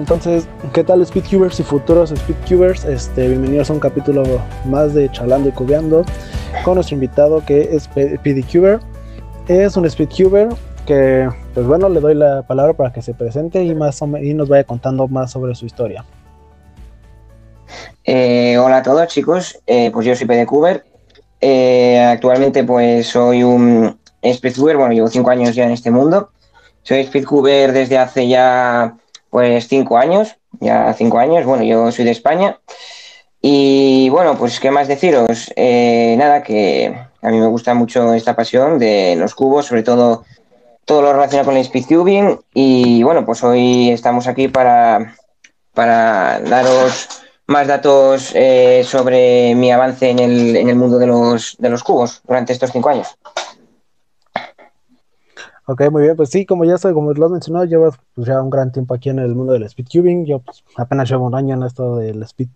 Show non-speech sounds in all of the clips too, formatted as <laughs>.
entonces, ¿qué tal Speedcubers y futuros Speedcubers? Este, bienvenidos a un capítulo más de Charlando y Cubeando con nuestro invitado que es PDCuber. Es un Speedcuber que, pues bueno, le doy la palabra para que se presente y, más, y nos vaya contando más sobre su historia. Eh, hola a todos chicos, eh, pues yo soy PDCuber. Eh, actualmente pues soy un Speedcuber, bueno, llevo cinco años ya en este mundo. Soy Speedcuber desde hace ya pues cinco años, ya cinco años, bueno, yo soy de España. Y bueno, pues qué más deciros, eh, nada, que a mí me gusta mucho esta pasión de los cubos, sobre todo todo lo relacionado con el speedcubing y bueno, pues hoy estamos aquí para, para daros más datos eh, sobre mi avance en el, en el mundo de los, de los cubos durante estos cinco años. Ok, muy bien, pues sí, como ya estoy, como lo has mencionado, llevas pues, ya un gran tiempo aquí en el mundo del speedcubing. Yo pues, apenas llevo un año en esto del speed,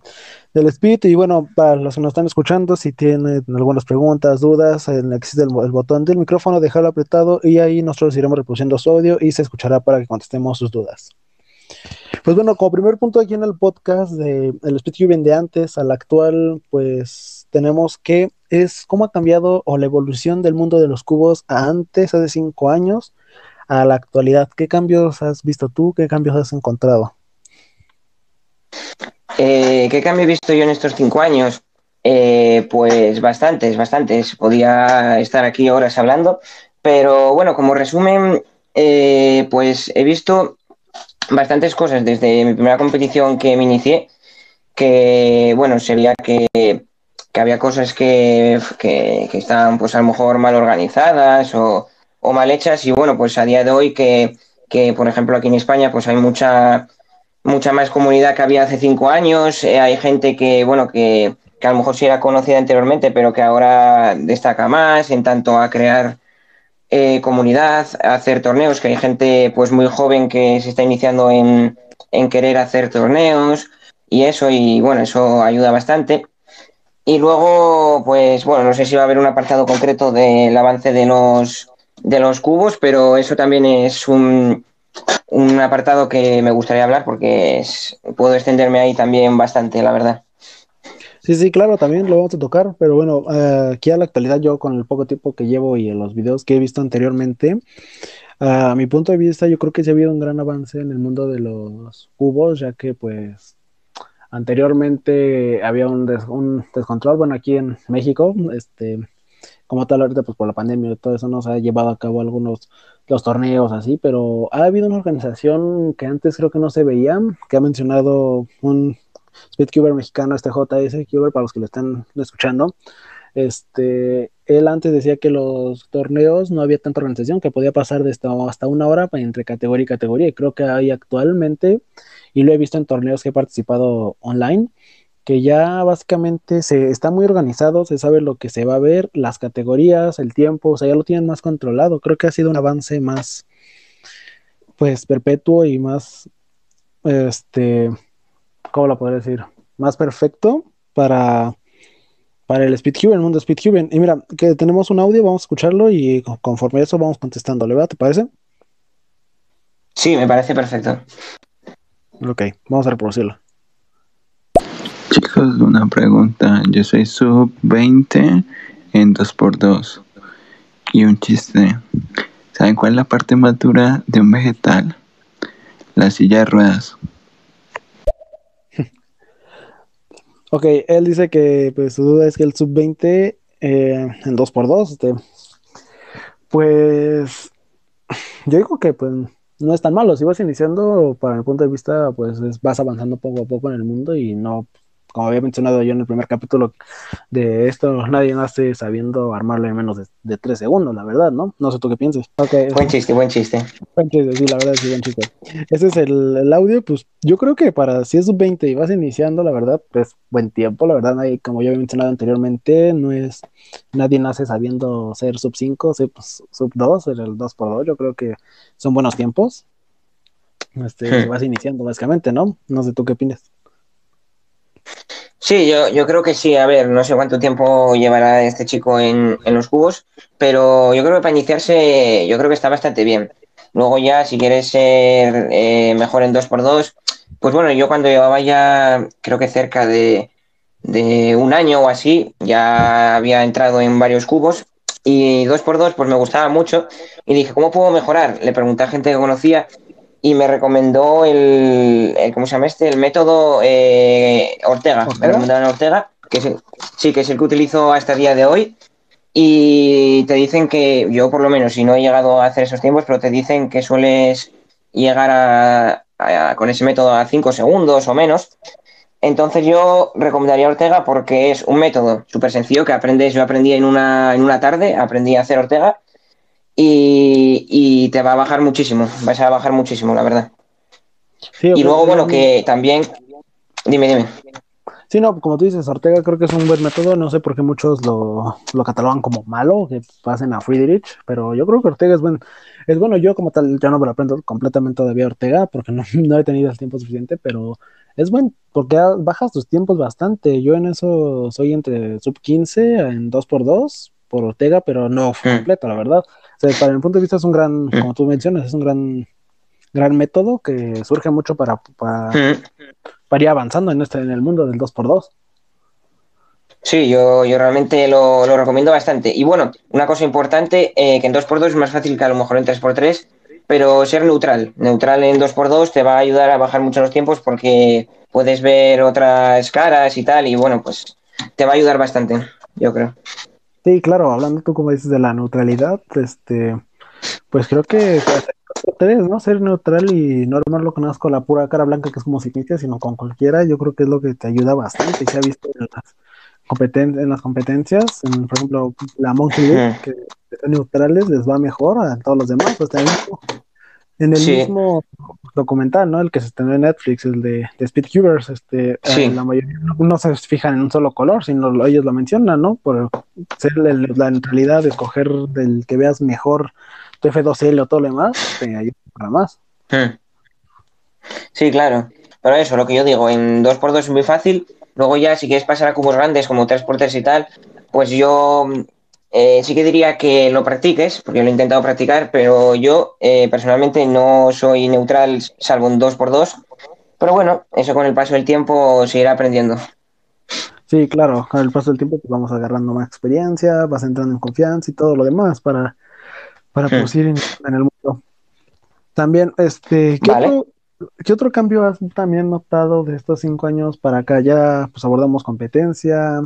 del speed. Y bueno, para los que nos están escuchando, si tienen algunas preguntas, dudas, existe el, el, botón del micrófono, dejarlo apretado y ahí nosotros iremos reproduciendo su audio y se escuchará para que contestemos sus dudas. Pues bueno, como primer punto aquí en el podcast del de speedcubing de antes al actual, pues tenemos que es cómo ha cambiado o la evolución del mundo de los cubos antes, hace cinco años, a la actualidad. ¿Qué cambios has visto tú? ¿Qué cambios has encontrado? Eh, ¿Qué cambio he visto yo en estos cinco años? Eh, pues bastantes, bastantes. Podía estar aquí horas hablando, pero bueno, como resumen, eh, pues he visto bastantes cosas desde mi primera competición que me inicié, que bueno, sería que que había cosas que, que, estaban pues a lo mejor mal organizadas o, mal hechas y bueno, pues a día de hoy que, por ejemplo aquí en España pues hay mucha mucha más comunidad que había hace cinco años, eh, hay gente que bueno que, a lo mejor sí era conocida anteriormente pero que ahora destaca más en tanto a crear eh, comunidad, a hacer torneos, que hay gente pues muy joven que se está iniciando en, en querer hacer torneos y eso y bueno, eso ayuda bastante. Y luego, pues bueno, no sé si va a haber un apartado concreto del avance de los, de los cubos, pero eso también es un, un apartado que me gustaría hablar porque puedo extenderme ahí también bastante, la verdad. Sí, sí, claro, también lo vamos a tocar, pero bueno, eh, aquí a la actualidad yo con el poco tiempo que llevo y en los videos que he visto anteriormente, a mi punto de vista yo creo que sí ha habido un gran avance en el mundo de los cubos, ya que pues Anteriormente había un, descontrol, bueno, aquí en México, este, como tal ahorita pues por la pandemia y todo eso nos ha llevado a cabo algunos los torneos así, pero ha habido una organización que antes creo que no se veía, que ha mencionado un Speedcuber mexicano, este JS Cuber, para los que lo están escuchando, este, él antes decía que los torneos no había tanta organización, que podía pasar de hasta una hora entre categoría y categoría, y creo que hay actualmente y lo he visto en torneos que he participado online, que ya básicamente se está muy organizado, se sabe lo que se va a ver, las categorías, el tiempo, o sea, ya lo tienen más controlado. Creo que ha sido un avance más, pues, perpetuo y más, este, ¿cómo lo podría decir? Más perfecto para, para el Speedcube, el mundo Speedcube. Y mira, que tenemos un audio, vamos a escucharlo y conforme a eso vamos contestando, ¿le va? ¿Te parece? Sí, me parece perfecto. Ok, vamos a reproducirlo. Chicos, una pregunta. Yo soy sub 20 en 2x2. Y un chiste. ¿Saben cuál es la parte más dura de un vegetal? La silla de ruedas. <laughs> ok, él dice que pues, su duda es que el sub 20 eh, en 2x2, este, pues yo digo que pues no es tan malo. Si vas iniciando, para mi punto de vista, pues vas avanzando poco a poco en el mundo y no, como había mencionado yo en el primer capítulo de esto, nadie nace sabiendo armarlo en menos de, tres segundos, la verdad, ¿no? No sé tú qué piensas. buen chiste, buen chiste. Buen chiste, sí, la verdad, sí, buen chiste. Ese es el, audio, pues yo creo que para si es sub 20 y vas iniciando, la verdad, pues buen tiempo, la verdad, nadie, como yo había mencionado anteriormente, no es, nadie nace sabiendo ser sub 5, sub, 2, el 2x2, yo creo que son buenos tiempos. Este, vas iniciando básicamente, ¿no? No sé tú qué opinas. Sí, yo, yo creo que sí. A ver, no sé cuánto tiempo llevará este chico en, los cubos, pero yo creo que para iniciarse, yo creo que está bastante bien. Luego ya, si quieres ser eh, mejor en 2x2, pues bueno, yo cuando llevaba ya, creo que cerca de, de un año o así, ya había entrado en varios cubos y dos por dos pues me gustaba mucho y dije, ¿cómo puedo mejorar? Le pregunté a gente que conocía y me recomendó el, ¿cómo se llama este? El método eh, Ortega. Me recomendaron Ortega, que es sí, que es el que utilizo hasta el día de hoy. Y te dicen que, yo por lo menos, si no he llegado a hacer esos tiempos, pero te dicen que sueles llegar a, con ese método a 5 segundos o menos. Entonces yo recomendaría Ortega porque es un método súper sencillo que aprendes, yo aprendí en una, en una tarde, aprendí a hacer Ortega y, te va a bajar muchísimo, vas a bajar muchísimo, la verdad. y luego, bueno, que también... Dime, dime. Sí, no, como tú dices, Ortega creo que es un buen método, no sé por qué muchos lo, lo catalogan como malo, que pasen a Friedrich, pero yo creo que Ortega es buen, es bueno, yo como tal ya no me lo aprendo completamente todavía Ortega, porque no, <laughs> no he tenido el tiempo suficiente, pero es bueno, porque bajas tus tiempos bastante. Yo en eso soy entre sub 15 en 2x2 por Ortega, pero no mm. completo, la verdad. O sea, para mi punto de vista es un gran, mm. como tú mencionas, es un gran, gran método que surge mucho para, para, mm. para ir avanzando en, este, en el mundo del 2x2. Sí, yo, yo realmente lo, lo, recomiendo bastante. Y bueno, una cosa importante, eh, que en 2x2 es más fácil que a lo mejor en 3x3, pero ser neutral. Neutral en 2x2 te va a ayudar a bajar mucho los tiempos porque puedes ver otras caras y tal, y bueno, pues te va a ayudar bastante, yo creo. Sí, claro, hablando tú como dices de la neutralidad, este, pues creo que ustedes, ¿no? Ser neutral y no armarlo con con la pura cara blanca que es como si sino con cualquiera, yo creo que es lo que te ayuda bastante. Se ha visto en las, competen en las competencias, por ejemplo, la Monkey League, que son neutrales, les va mejor a todos los demás. Pues en el mismo documental, ¿no? El que se estrenó en Netflix, el de, de Speedcubers, este, eh, la mayoría no, se fijan en un solo color, sino ellos lo mencionan, ¿no? Por ser la neutralidad de escoger del que veas mejor tu F2L o todo lo demás, te ayuda para más. Hmm. Sí, claro. Pero eso, lo que yo digo, en 2x2 es muy fácil Luego ya, si quieres pasar a cubos grandes como 3x3 y tal, pues yo eh, sí que diría que lo practiques, porque lo he intentado practicar, pero yo eh, personalmente no soy neutral salvo un 2x2. Pero bueno, eso con el paso del tiempo se irá aprendiendo. Sí, claro, con el paso del tiempo pues vamos agarrando más experiencia, vas entrando en confianza y todo lo demás para, para hmm. en, el mundo. También, este, ¿qué, ¿Qué otro cambio has también notado de estos cinco años para acá? Ya pues abordamos competencia.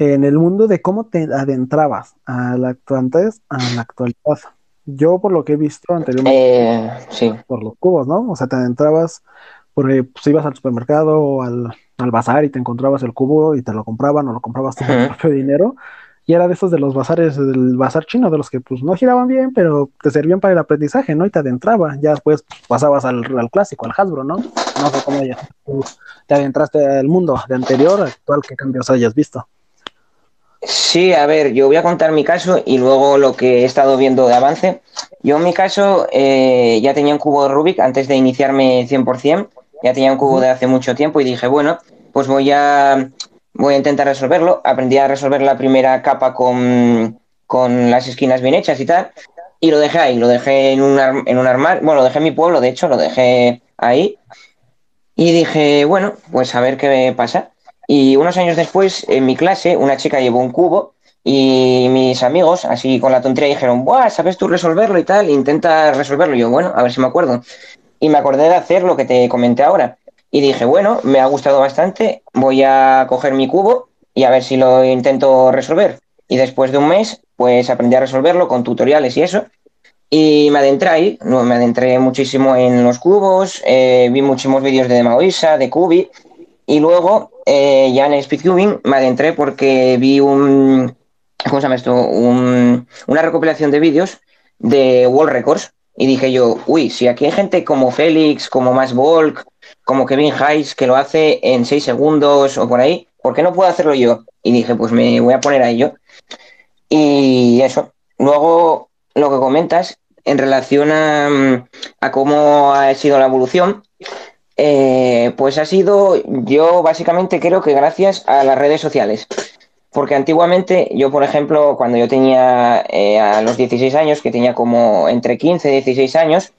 En el mundo de cómo te adentrabas a la actualidad, a la actualidad. Yo por lo que he visto anteriormente, eh, sí. por los cubos, ¿no? O sea, te adentrabas porque pues, ibas al supermercado o al, al bazar y te encontrabas el cubo y te lo compraban o lo comprabas tú por propio dinero y era de esos de los bazares del bazar chino, de los que pues no giraban bien, pero te servían para el aprendizaje, ¿no? Y te adentraba, ya después pasabas al, clásico, al Hasbro, ¿no? No sé cómo ya te adentraste al mundo de anterior, actual, qué cambios hayas visto. Sí, a ver, yo voy a contar mi caso y luego lo que he estado viendo de avance. Yo en mi caso eh, ya tenía un cubo de Rubik antes de iniciarme 100%, ya tenía un cubo de hace mucho tiempo y dije, bueno, pues voy a voy a intentar resolverlo. Aprendí a resolver la primera capa con, las esquinas bien hechas y tal. Y lo dejé ahí, lo dejé en un, en un armario. Bueno, lo dejé en mi pueblo, de hecho, lo dejé ahí. Y dije, bueno, pues a ver qué pasa. Y unos años después, en mi clase, una chica llevó un cubo y mis amigos, así con la tontería, dijeron, Buah, ¿sabes tú resolverlo y tal? Intenta resolverlo. Y yo, bueno, a ver si me acuerdo. Y me acordé de hacer lo que te comenté ahora. Y dije, bueno, me ha gustado bastante, voy a coger mi cubo y a ver si lo intento resolver. Y después de un mes, pues aprendí a resolverlo con tutoriales y eso. Y me adentré ahí, me adentré muchísimo en los cubos, eh, vi muchísimos vídeos de Maoisa, de Cubi, y luego eh, ya en Speedcubing me adentré porque vi un, ¿cómo se llama esto? una recopilación de vídeos de World Records. Y dije yo, uy, si aquí hay gente como Félix, como Más Volk, como Kevin Hayes, que lo hace en seis segundos o por ahí, ¿por qué no puedo hacerlo yo? Y dije, pues me voy a poner a ello. Y eso. Luego, lo que comentas en relación a, cómo ha sido la evolución, eh, pues ha sido, yo básicamente creo que gracias a las redes sociales. Porque antiguamente, yo por ejemplo, cuando yo tenía eh, a los 16 años, que tenía como entre 15 y 16 años,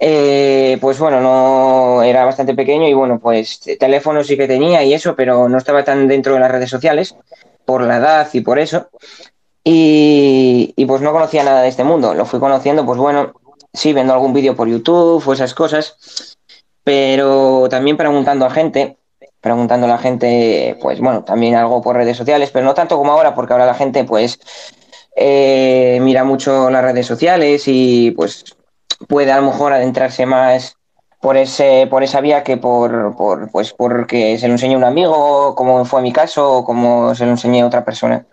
eh, pues bueno, no era bastante pequeño y bueno, pues teléfono sí que tenía y eso, pero no estaba tan dentro de las redes sociales por la edad y por eso. Y, y pues no conocía nada de este mundo. Lo fui conociendo, pues bueno, sí, viendo algún vídeo por YouTube o esas cosas, pero también preguntando a gente, preguntando a la gente, pues bueno, también algo por redes sociales, pero no tanto como ahora, porque ahora la gente pues eh, mira mucho las redes sociales y pues puede a lo mejor adentrarse más por ese por esa vía que por, por pues porque se lo enseñó un amigo como fue mi caso o como se lo enseñé a otra persona.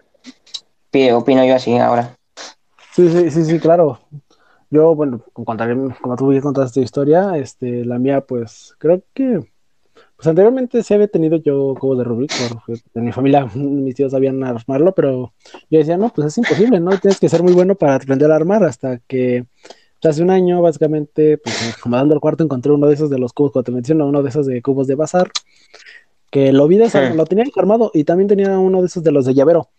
Opino yo así ahora. Sí sí sí sí claro yo bueno contaré como tú contar esta historia este la mía pues creo que pues anteriormente sí había tenido yo cubos de Rubik, porque en mi familia <laughs> mis tíos sabían armarlo, pero yo decía, no, pues es imposible, ¿no? Tienes que ser muy bueno para aprender a armar hasta que hace un año, básicamente, pues acomodando el cuarto, encontré uno de esos de los cubos, como te menciono, uno de esos de cubos de bazar, que lo vi, de lo tenía armado y también tenía uno de esos de los de llavero,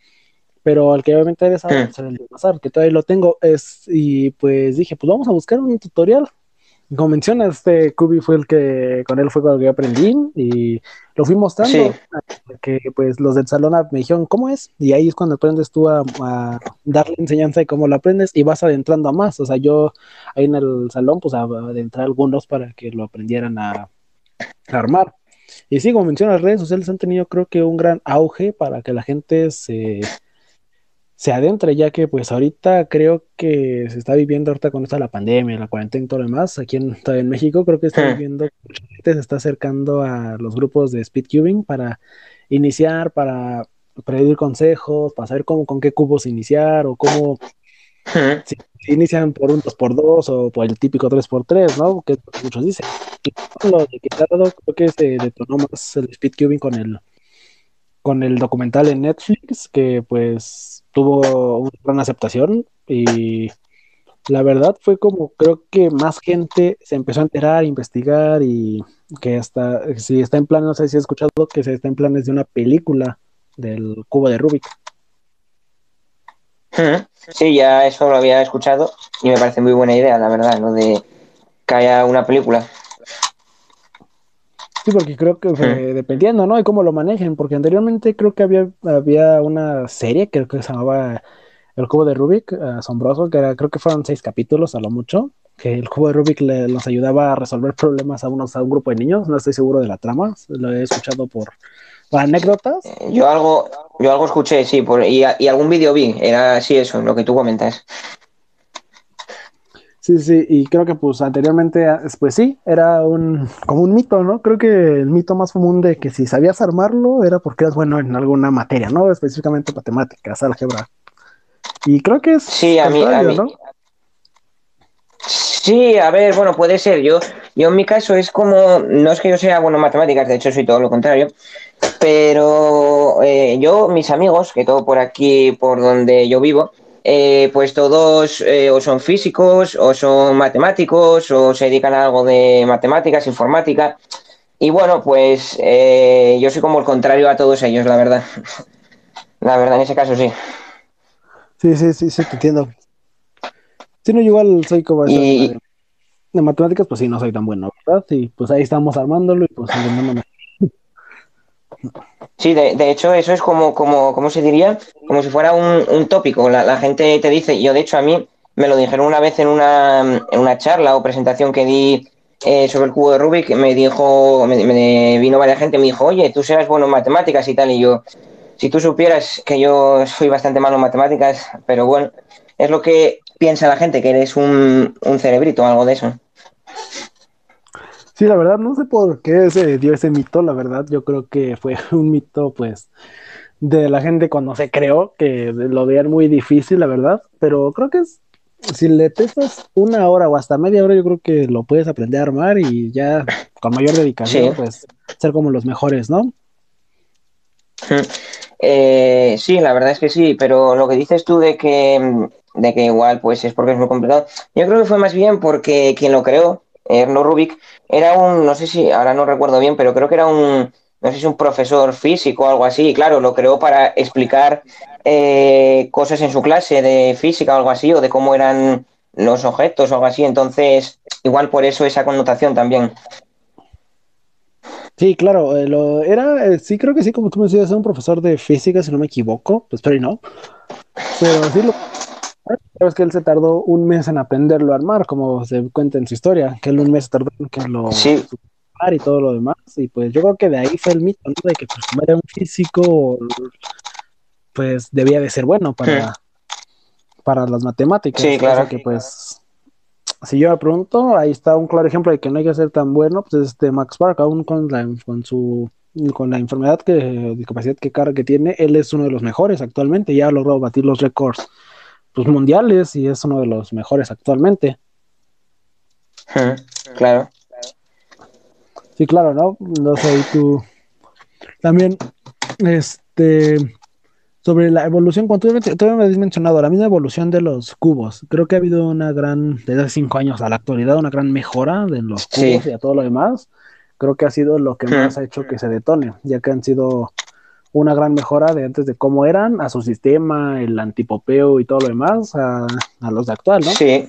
pero el que obviamente era pues, el de bazar, que todavía lo tengo, es, y pues dije, pues vamos a buscar un tutorial. Como mencionas, este Kubi fue el que, con él fue con el que aprendí y lo fui mostrando, que pues los del salón me dijeron, ¿cómo es? Y ahí es cuando aprendes tú a, darle enseñanza de cómo lo aprendes y vas adentrando a más. O sea, yo ahí en el salón, pues a adentrar algunos para que lo aprendieran a, armar. Y sí, como mencionas, las redes sociales han tenido creo que un gran auge para que la gente se, se adentre, ya que pues ahorita creo que se está viviendo ahorita con esta la pandemia, la cuarentena y todo lo demás, aquí en, en México creo que está viviendo, gente se está acercando a los grupos de speedcubing para iniciar, para pedir consejos, para saber cómo, con qué cubos iniciar o cómo si, inician por un 2x2 o por el típico 3x3, ¿no? Que muchos dicen. Y lo de que creo que se detonó más el speedcubing con el con el documental en Netflix, que pues tuvo una gran aceptación y la verdad fue como creo que más gente se empezó a enterar, a investigar y que hasta si está en plan, no sé si he escuchado que se está en planes de una película del cubo de Rubik. Sí, ya eso lo había escuchado y me parece muy buena idea, la verdad, lo de que haya una película. Sí, porque creo que dependiendo, ¿no? De cómo lo manejen, porque anteriormente creo que había, había una serie, creo que se llamaba El Cubo de Rubik, asombroso, que era, creo que fueron seis capítulos a lo mucho, que el Cubo de Rubik le, nos ayudaba a resolver problemas a, unos, a un grupo de niños, no estoy seguro de la trama, lo he escuchado por, anécdotas. Yo algo, yo algo escuché, sí, por, y, y algún vídeo vi, era así eso, lo que tú comentas. Sí, sí, y creo que pues anteriormente, ah, pues sí, era un como un mito, ¿no? Creo que el mito más común de que si sabías armarlo era porque eras bueno en alguna materia, ¿no? Específicamente matemáticas, álgebra. Y creo que es sí, a mí, ¿no? Sí, a ver, bueno, puede ser. Yo, yo en mi caso es como, no es que yo sea bueno en matemáticas, de hecho soy todo lo contrario, pero eh, yo, mis amigos, que todo por aquí, por donde yo vivo, eh, pues todos eh, o son físicos o son matemáticos o se dedican a algo de matemáticas, informática. Y bueno, pues eh, yo soy como el contrario a todos ellos, la verdad. <laughs> La verdad, en ese caso sí. Sí, sí, sí, sí, te entiendo. Sí, no, igual soy como... De, matemáticas, pues sí, no soy tan bueno, ¿verdad? Y pues ahí estamos armándolo y pues Sí, de, hecho, eso es como, como, ¿cómo se diría? Como si fuera un, tópico. La, gente te dice, yo de hecho a mí me lo dijeron una vez en una, en una charla o presentación que di eh, sobre el cubo de Rubik, me dijo, me, vino varias gente, me dijo, oye, tú serás bueno en matemáticas y tal, y yo, si tú supieras que yo soy bastante malo en matemáticas, pero bueno, es lo que piensa la gente, que eres un, un cerebrito o algo de eso. Sí, la verdad, no sé por qué se dio ese mito, la verdad, yo creo que fue <laughs> un mito, pues, de la gente cuando se creó, que lo veían muy difícil, la verdad, pero creo que es, si le testas una hora o hasta media hora, yo creo que lo puedes aprender a armar y ya con mayor dedicación, pues, ser como los mejores, ¿no? <laughs> Eh, sí, la verdad es que sí, pero lo que dices tú de que, de que igual, pues, es porque es muy complicado, yo creo que fue más bien porque quien lo creó, Erno Rubik, era un, no sé si, ahora no recuerdo bien, pero creo que era un, no sé si un profesor físico o algo así, y claro, lo creó para explicar eh, cosas en su clase de física o algo así, o de cómo eran los objetos o algo así. Entonces, igual por eso esa connotación también. Sí, claro, eh, lo, era, eh, sí creo que sí, como tú me decías, era un profesor de física, si no me equivoco, pues pero no. Pero sí, es que él se tardó un mes en aprenderlo a armar, como se cuenta en su historia, que él un mes tardó en que lo Sí. y todo lo demás, y pues yo creo que de ahí fue el mito, ¿no? De que pues como era un físico, pues debía de ser bueno para, para las matemáticas. Sí, claro. que pues si yo me pregunto, ahí está un claro ejemplo de que no hay que ser tan bueno, pues es este Max Park, aún con la, con su con la enfermedad que, discapacidad que carga que tiene, él es uno de los mejores actualmente, ya ha logrado batir los récords pues, mundiales y es uno de los mejores actualmente. Claro. Sí, claro, ¿no? No sé, y tú también, este, sobre la evolución, cuando tú, tú me habías mencionado, la misma evolución de los cubos, creo que ha habido una gran, desde hace cinco años a la actualidad, una gran mejora de los Sí. cubos y a todo lo demás. Creo que ha sido lo que más ha hecho que se detone, ya que han sido una gran mejora de antes de cómo eran, a su sistema, el antipopeo y todo lo demás, a, los de actual, ¿no? Sí.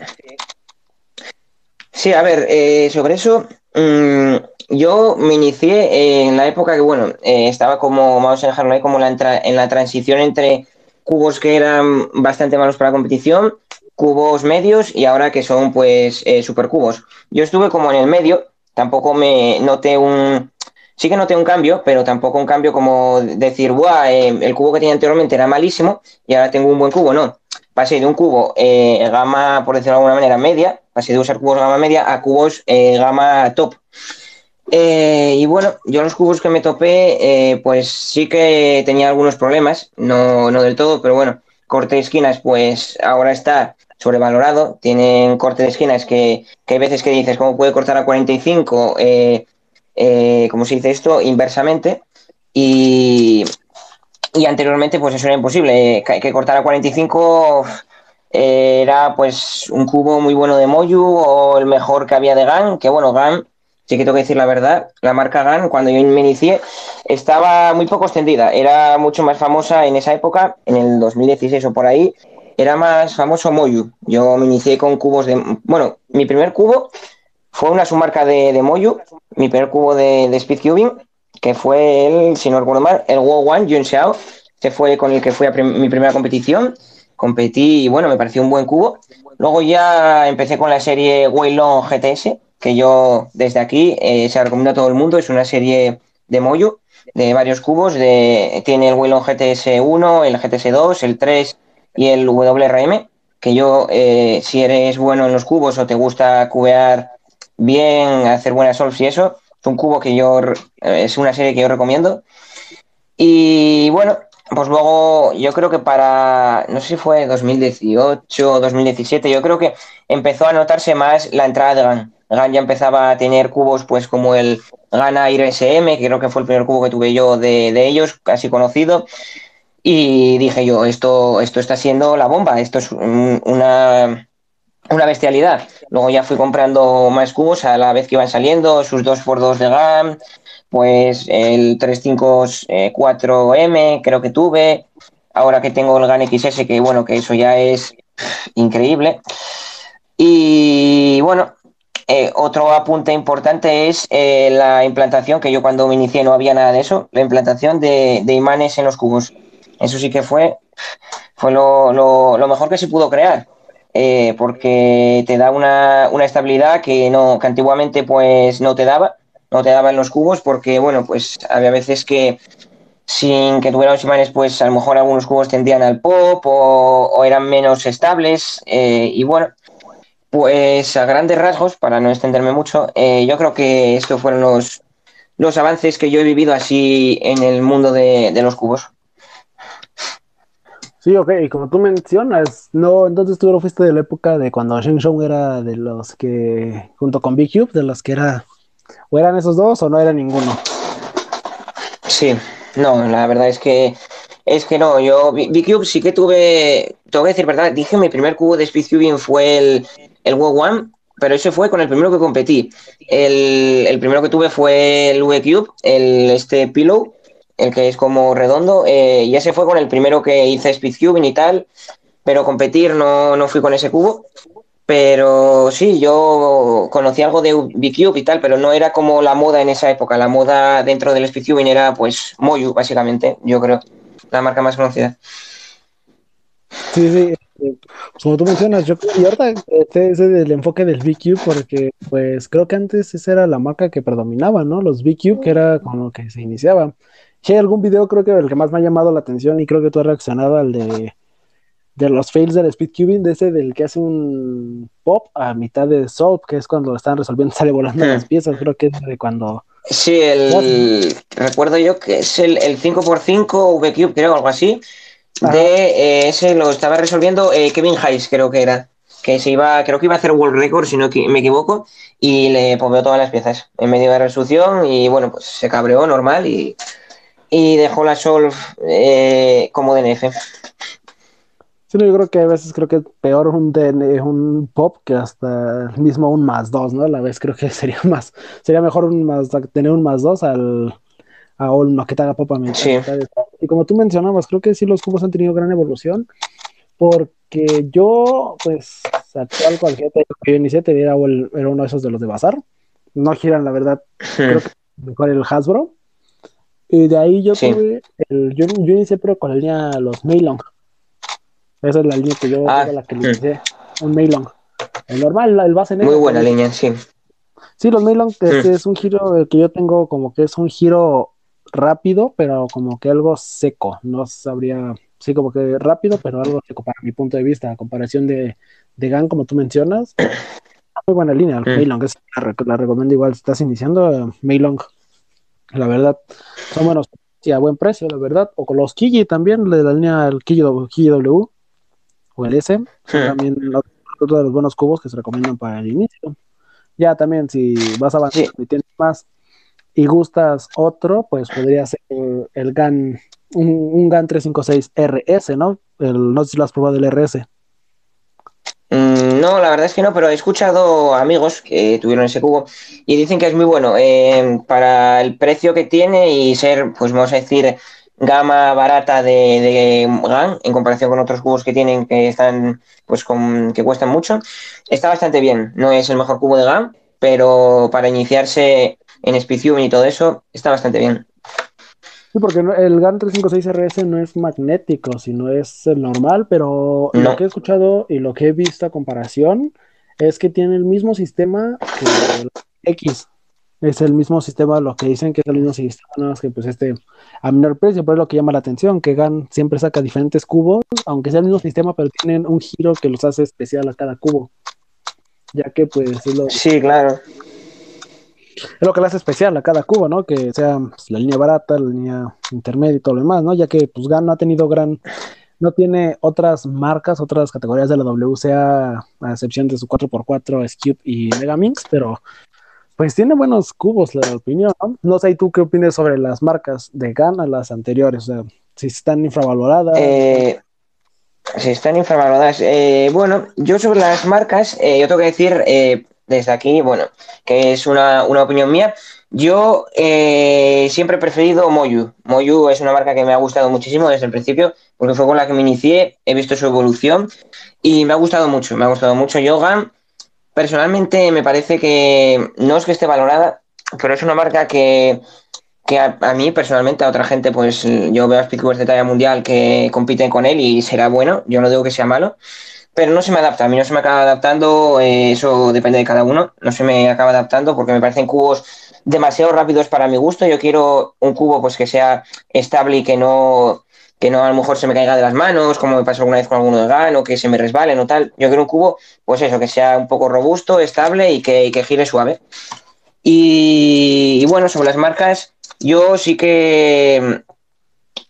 Sí, a ver, eh, sobre eso, mm, yo me inicié en la época que, bueno, eh, estaba como, vamos a dejarlo ahí, como la en la transición entre cubos que eran bastante malos para la competición, cubos medios y ahora que son, pues, eh, supercubos. Yo estuve como en el medio, tampoco me noté un... Sí que noté un cambio, pero tampoco un cambio como decir, Buah, eh, el cubo que tenía anteriormente era malísimo y ahora tengo un buen cubo. No, pasé de un cubo eh, gama, por decirlo de alguna manera, media, pasé de usar cubos gama media a cubos eh, gama top. Eh, y bueno, yo los cubos que me topé, eh, pues sí que tenía algunos problemas, no, no del todo, pero bueno, corte de esquinas, pues ahora está sobrevalorado, tienen corte de esquinas que, que hay veces que dices, ¿cómo puede cortar a 45? Eh, eh, ¿Cómo se dice esto? Inversamente. Y, y anteriormente, pues eso era imposible, que, que cortar a 45 eh, era pues un cubo muy bueno de Moyu o el mejor que había de GAN, que bueno, GAN, sí que tengo que decir la verdad, la marca GAN, cuando yo me inicié, estaba muy poco extendida, era mucho más famosa en esa época, en el 2016 o por ahí, era más famoso Moyu. Yo me inicié con cubos de... Bueno, mi primer cubo fue una submarca de, de Moyu, mi primer cubo de, de Speed Cubing, que fue el, si no recuerdo mal, el Wo One Yun Xiao, que fue con el que fui a mi primera competición. Competí y bueno, me pareció un buen cubo. Luego ya empecé con la serie Weilong GTS, que yo desde aquí eh, se recomiendo a todo el mundo. Es una serie de Moyu, de varios cubos. De, tiene el Weilong GTS 1, el GTS 2, el 3 y el WRM. Que yo, eh, si eres bueno en los cubos o te gusta cubear bien, hacer buenas solves y eso, es un cubo que yo, eh, es una serie que yo recomiendo. Y bueno, pues luego yo creo que para, no sé si fue 2018 o 2017, yo creo que empezó a notarse más la entrada de GAN. GAN ya empezaba a tener cubos pues como el GAN Air SM, que creo que fue el primer cubo que tuve yo de, de ellos, casi conocido. Y dije yo, esto, esto está siendo la bomba, esto es un- una, una bestialidad. Luego ya fui comprando más cubos a la vez que iban saliendo, sus 2x2 de GAN, pues el 354M creo que tuve, ahora que tengo el GAN XS, que bueno, que eso ya es increíble. Y bueno, eh, otro apunte importante es eh, la implantación, que yo cuando me inicié no había nada de eso, la implantación de, imanes en los cubos. Eso sí que fue, fue lo- lo mejor que se pudo crear. Eh, porque te da una, una estabilidad que no que antiguamente pues no te daba no te daba en los cubos porque bueno pues había veces que sin que tuvieran los imanes pues a lo mejor algunos cubos tendían al pop o, o eran menos estables eh, y bueno pues a grandes rasgos para no extenderme mucho eh, yo creo que estos fueron los los avances que yo he vivido así en el mundo de, de los cubos Sí, ok, y como tú mencionas, no, entonces tú no fuiste de la época de cuando Sheng Shong era de los que, junto con Big Cube, de los que era, o eran esos dos o no era ninguno. Sí, no, la verdad es que es que no, yo B-Cube sí que tuve, tengo que decir verdad, dije mi primer cubo de Speedcubing fue el, el One, pero ese fue con el primero que competí. El, el primero que tuve fue el V-Cube, el este Pillow, el que es como redondo, eh, y ese fue con el primero que hice Speedcubing y tal, pero competir no, no fui con ese cubo. Pero sí, yo conocí algo de B-Cube y tal, pero no era como la moda en esa época. La moda dentro del Speedcubing era pues Moyu, básicamente, yo creo, la marca más conocida. Sí, sí, eh, como tú mencionas, yo y ahorita este es el enfoque del VQ porque pues creo que antes esa era la marca que predominaba, ¿no? Los VQ, que era con lo que se iniciaba. Si hay algún video, creo que el que más me ha llamado la atención y creo que tú has reaccionado al de, de los fails del speedcubing, de ese del que hace un pop a mitad de soap, que es cuando están resolviendo, <laughs> sale volando las piezas, creo que es de cuando... Sí, el, recuerdo yo que es el, el 5x5 VQ, creo, algo así, de eh, ese lo estaba resolviendo eh, Kevin Hayes, creo que era. Que se iba, creo que iba a hacer World Record, si no me equivoco, y le pobeó todas las piezas en medio de la resolución y bueno, pues se cabreó normal y, y dejó la Sol eh, como DNF. Sí, yo creo que a veces creo que es peor un, DN, un pop que hasta el mismo un más dos, ¿no? A la vez creo que <laughs> sería más, sería mejor un más, tener un más dos al, a uno que te haga pop a Sí. Y como tú mencionabas, creo que sí los cubos han tenido gran evolución, porque yo, pues, actual cualquier que yo inicié, te era, era uno de esos de los de bazar. No giran, la verdad, creo que mejor el Hasbro. Y de ahí yo Sí. tuve, el, yo, yo inicié pero con la línea los Meilong. Esa es la línea que yo, Ah, era la que mm. inicié, un Meilong. El normal, el base negro. Muy buena también. línea, sí. Sí, los Meilong este Mm. es un giro el que yo tengo como que es un giro rápido, pero como que algo seco. No sabría, sí, como que rápido, pero algo seco para mi punto de vista, a comparación de, de GAN, como tú mencionas. <coughs> Muy buena línea, el Mm. Meilong, es- la, rec- la recomiendo igual si estás iniciando, eh, Meilong. La verdad, son buenos y a buen precio, la verdad. O con los Kigi también, de la línea el Kigi, W- o el S, también otro de los buenos cubos que se recomiendan para el inicio. Ya también, si vas avanzando y tienes más y gustas otro, pues podría ser el, el GAN, un, un GAN 356 RS, ¿no? El, no sé si lo has probado el RS. Mm, No, la verdad es que no, pero he escuchado amigos que tuvieron ese cubo y dicen que es muy bueno eh, para el precio que tiene y ser, pues vamos a decir, gama barata de, de GAN en comparación con otros cubos que tienen que están, pues con, que cuestan mucho. Está bastante bien. No es el mejor cubo de GAN, pero para iniciarse en Speedcubing y todo eso, está bastante bien. Sí, porque el GAN 356 RS no es magnético, sino es el normal, pero No. lo que he escuchado y lo que he visto a comparación es que tiene el mismo sistema que el X. Es el mismo sistema, lo que dicen que es el mismo sistema, nada más que pues este a menor precio, pero es lo que llama la atención, que GAN siempre saca diferentes cubos, aunque sea el mismo sistema, pero tienen un giro que los hace especial a cada cubo. Ya que pues es lo, Sí, claro. Es lo que le hace especial a cada cubo, ¿no? Que sea pues, la línea barata, la línea intermedia y todo lo demás, ¿no? Ya que pues GAN no ha tenido gran, no tiene otras marcas, otras categorías de la WCA, a excepción de su 4x4, Scoop y Megaminx, pero pues tiene buenos cubos, la opinión, ¿no? No sé, ¿y tú qué opinas sobre las marcas de GAN a las anteriores? O sea, si están infravaloradas. Eh, están infravaloradas. Eh, bueno, yo sobre las marcas, eh, yo tengo que decir eh, desde aquí, bueno, que es una, una opinión mía. Yo eh, siempre he preferido Moyu. Moyu es una marca que me ha gustado muchísimo desde el principio, porque fue con la que me inicié, he visto su evolución y me ha gustado mucho, me ha gustado mucho Yoga. Personalmente me parece que no es que esté valorada, pero es una marca que, que a, a mí personalmente, a otra gente, pues yo veo a speedcubers de talla mundial que compiten con él y será bueno, yo no digo que sea malo, pero no se me adapta, a mí no se me acaba adaptando, eh, eso depende de cada uno, no se me acaba adaptando porque me parecen cubos demasiado rápidos para mi gusto, yo quiero un cubo pues que sea estable y que no que no a lo mejor se me caiga de las manos, como me pasó alguna vez con alguno de GAN, o que se me resbalen o tal. Yo quiero un cubo, pues eso, que sea un poco robusto, estable y que, que gire suave. Y, bueno, sobre las marcas, yo sí que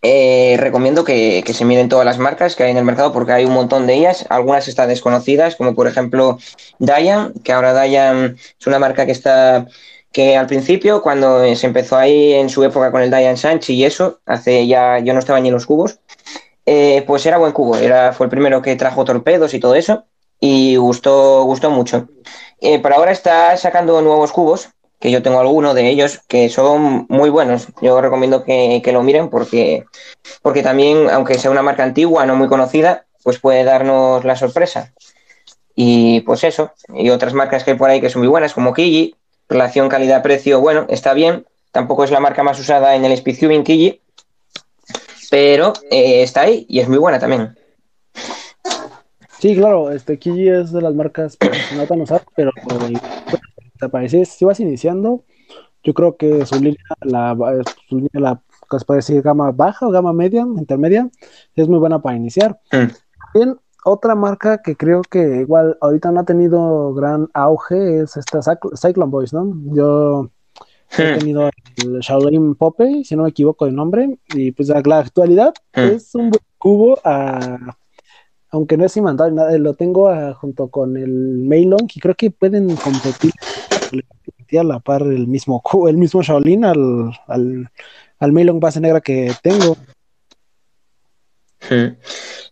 eh, recomiendo que, que, se miren todas las marcas que hay en el mercado porque hay un montón de ellas. Algunas están desconocidas, como por ejemplo Dayan, que ahora Dayan es una marca que está que al principio, cuando se empezó ahí en su época con el Dayan Sanchi y eso, hace ya, yo no estaba ni en los cubos, eh, pues era buen cubo, era, fue el primero que trajo torpedos y todo eso, y gustó, gustó mucho. Eh, ahora está sacando nuevos cubos, que yo tengo alguno de ellos, que son muy buenos. Yo recomiendo que, que lo miren porque, porque también, aunque sea una marca antigua, no muy conocida, pues puede darnos la sorpresa. Y pues eso, y otras marcas que hay por ahí que son muy buenas, como Kiji, relación calidad-precio, bueno, está bien, tampoco es la marca más usada en el Speedcubing Kiji, pero eh, está ahí y es muy buena también. Sí, claro, este Kiji es de las marcas pues, no tan usadas, pero te parece, si vas iniciando, yo creo que su línea, la, su línea, la, se puede decir gama baja o gama media, intermedia, es muy buena para iniciar. Mm. Bien, otra marca que creo que igual ahorita no ha tenido gran auge es esta Cyclone Boys, ¿no? Yo he Hmm. tenido el Shaolin Popeye, si no me equivoco de nombre, y pues la, la actualidad Hmm. es un buen cubo, a- aunque no es imandable, nada, lo tengo a- junto con el Meilong, y creo que pueden competir, a la par el mismo el mismo Shaolin al, al, al Meilong base negra que tengo. Mm.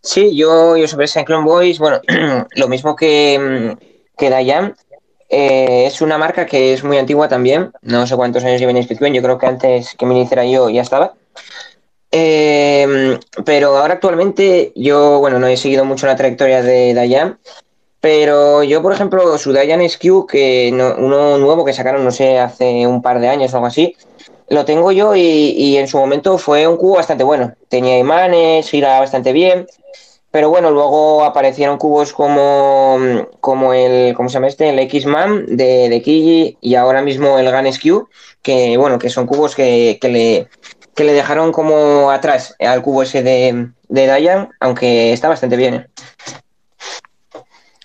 Sí, yo, yo sobre Cyclone Boys, bueno, <clears throat> lo mismo que, mm, que Dayan, eh, es una marca que es muy antigua también, no sé cuántos años lleva en Speedway, yo creo que antes que me iniciara yo ya estaba. Eh, pero ahora actualmente yo, bueno, no he seguido mucho la trayectoria de Dayan, pero yo, por ejemplo, su Dayan SQ, que no- uno nuevo que sacaron, no sé, hace un par de años o algo así, lo tengo yo y, y en su momento fue un cubo bastante bueno. Tenía imanes, giraba bastante bien, pero bueno, luego aparecieron cubos como, como el, ¿cómo se llama este? El X-Man de, de Kiji y ahora mismo el Gun SQ, que bueno, que son cubos que, que le, que le dejaron como atrás al cubo ese de, de Dayan, aunque está bastante bien. ¿eh?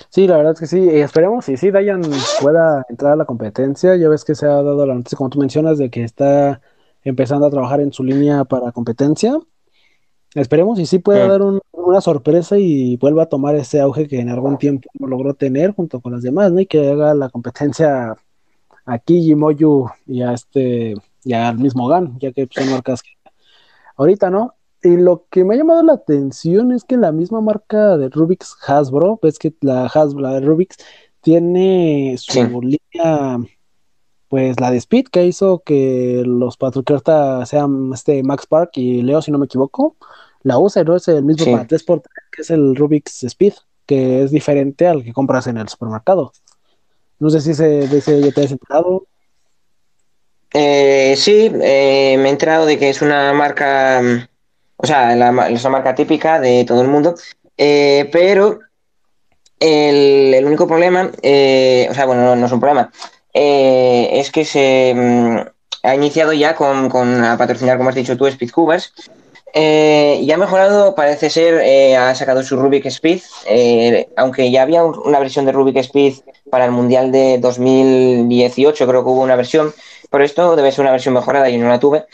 Sí, la verdad es que sí, esperemos y sí, Dayan pueda entrar a la competencia. Ya ves que se ha dado la noticia, como tú mencionas, de que está empezando a trabajar en su línea para competencia. Esperemos y sí pueda Mm. dar un- una sorpresa y vuelva a tomar ese auge que en algún tiempo logró tener junto con las demás, ¿no? Y que haga la competencia a Kiji, Moyu y a este, y al mismo GAN, ya que son marcas que ahorita, ¿no? Y lo que me ha llamado la atención es que la misma marca de Rubik's Hasbro, ves que la Hasbro, la de Rubik's, tiene su Sí. línea, pues la de Speed, que hizo que los patrulleros sean este Max Park y Leo, si no me equivoco, la usa, ¿no? Es el mismo Sí. para 3x3, que es el Rubik's Speed, que es diferente al que compras en el supermercado. No sé si ese, de ese ya te has enterado. Eh, sí, eh, me he enterado de que es una marca, mm, o sea, la, es una marca típica de todo el mundo, eh, pero el, el único problema, eh, o sea, bueno, no, es un problema, es que se mm, ha iniciado ya con, con a patrocinar, como has dicho tú, Speedcubers, eh, y ha mejorado, parece ser, eh, ha sacado su Rubik Speed, eh, aunque ya había un- una versión de Rubik Speed para el Mundial de 2018, creo que hubo una versión, pero esto debe ser una versión mejorada y no la tuve.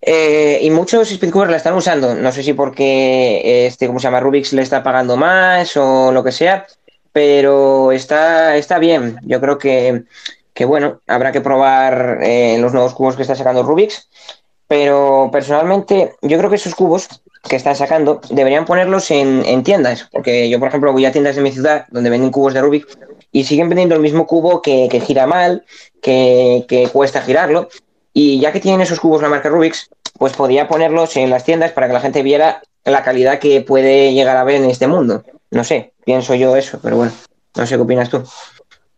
Eh, y muchos speedcubers la están usando. No sé si porque este, ¿cómo se llama? Rubix le está pagando más o lo que sea, pero está, está bien. Yo creo que, que bueno, habrá que probar los nuevos cubos que está sacando Rubix. Pero personalmente, yo creo que esos cubos que están sacando deberían ponerlos en, en tiendas. Porque yo, por ejemplo, voy a tiendas de mi ciudad donde venden cubos de Rubik y siguen vendiendo el mismo cubo que, gira mal, que, que cuesta girarlo. Y ya que tienen esos cubos la marca Rubix, pues podía ponerlos en las tiendas para que la gente viera la calidad que puede llegar a ver en este mundo. No sé, pienso yo eso, pero bueno, no sé qué opinas tú.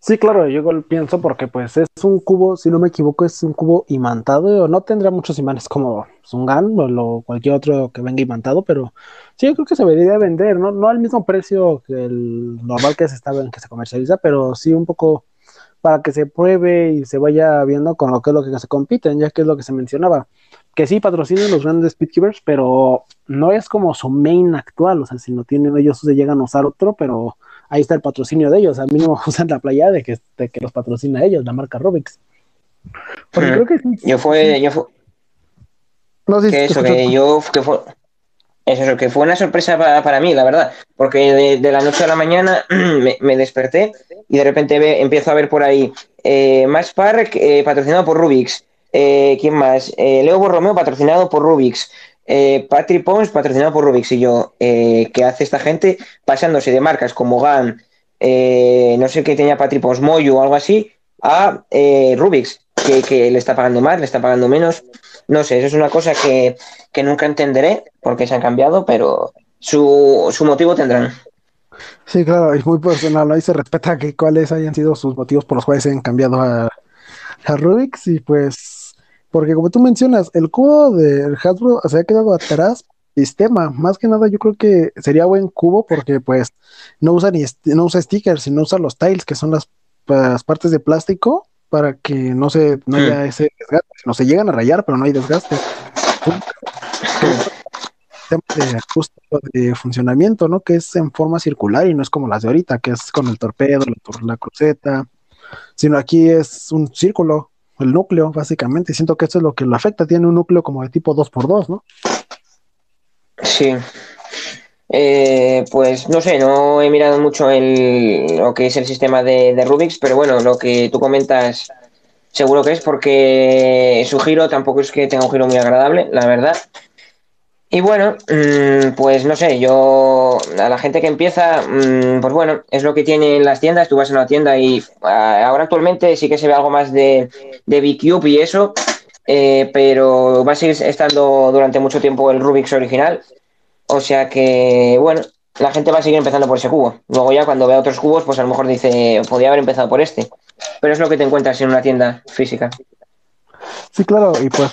Sí, claro, yo pienso porque pues es un cubo, si no me equivoco, es un cubo imantado, no tendrá muchos imanes como pues, un GAN o cualquier otro que venga imantado, pero sí, yo creo que se debería vender, ¿no? No al mismo precio que el normal que se está, que se comercializa, pero sí un poco para que se pruebe y se vaya viendo con lo que es lo que se compiten, ya que es lo que se mencionaba. Que sí patrocinan los grandes speedkeepers, pero no es como su main actual, o sea, si no tienen ellos se llegan a usar otro, pero ahí está el patrocinio de ellos, a mí no <laughs> usan la playa de que, de que los patrocina ellos, la marca Rubix. Porque Mm. creo que sí. Yo fue, yo fue, No sé si que te eso, que yo, que fue, eso, eso, que fue una sorpresa para, para mí, la verdad, porque de, de la noche a la mañana <clears throat> me, me desperté y de repente ve- empiezo a ver por ahí eh, Max Park eh, patrocinado por Rubix, eh, ¿quién más? Eh, Leo Borromeo patrocinado por Rubix, eh, Patrick Pons patrocinado por Rubix y yo, eh, ¿qué hace esta gente pasándose de marcas como GAN, eh, no sé qué tenía Patrick Pons, Moyu o algo así, a eh, Rubix, que, que le está pagando más, le está pagando menos? No sé, eso es una cosa que, que nunca entenderé porque se han cambiado, pero su, su motivo tendrán. Sí, claro, es muy personal, Ahí se respeta que cuáles hayan sido sus motivos por los cuales se han cambiado a, a Rubik's y pues, porque como tú mencionas, el cubo del Hasbro se ha quedado atrás sistema. Más que nada, yo creo que sería buen cubo porque pues no usa ni no usa stickers, sino usa los tiles, que son las, las partes de plástico, para que no se no haya ese desgaste. No se llegan a rayar, pero no hay desgaste. de ajuste de funcionamiento, ¿no? Que es en forma circular y no es como las de ahorita, que es con el torpedo, la, la cruceta, sino aquí es un círculo, el núcleo, básicamente. Siento que esto es lo que lo afecta. Tiene un núcleo como de tipo 2x2, ¿no? Sí. Eh, pues no sé, no he mirado mucho el, lo que es el sistema de, de Rubik's, pero bueno, lo que tú comentas seguro que es porque su giro tampoco es que tenga un giro muy agradable, la verdad. Y bueno, mm, pues no sé, yo a la gente que empieza, mm, pues bueno, es lo que tienen las tiendas, tú vas a una tienda y ah, ahora actualmente sí que se ve algo más de, de B-Cube y eso, eh, pero va a seguir estando durante mucho tiempo el Rubik's original. O sea que, bueno, la gente va a seguir empezando por ese cubo. Luego ya cuando vea otros cubos, pues a lo mejor dice, podría haber empezado por este. Pero es lo que te encuentras en una tienda física. Sí, claro, y pues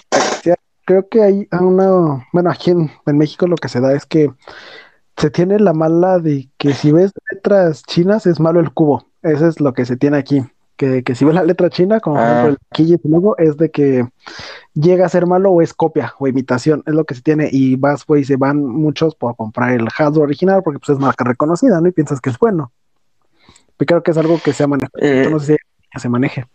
creo que hay una, bueno, aquí en, en México lo que se da es que se tiene la mala de que si ves letras chinas es malo el cubo. Eso es lo que se tiene aquí que, que si ves la letra china, como por ejemplo ah. el y luego, es de que llega a ser malo o es copia o imitación, es lo que se tiene, y vas, pues, se van muchos por comprar el hardware original porque pues es marca reconocida, ¿no? Y piensas que es bueno. Pero creo que es algo que se ha manejado, eh. no sé si se maneje.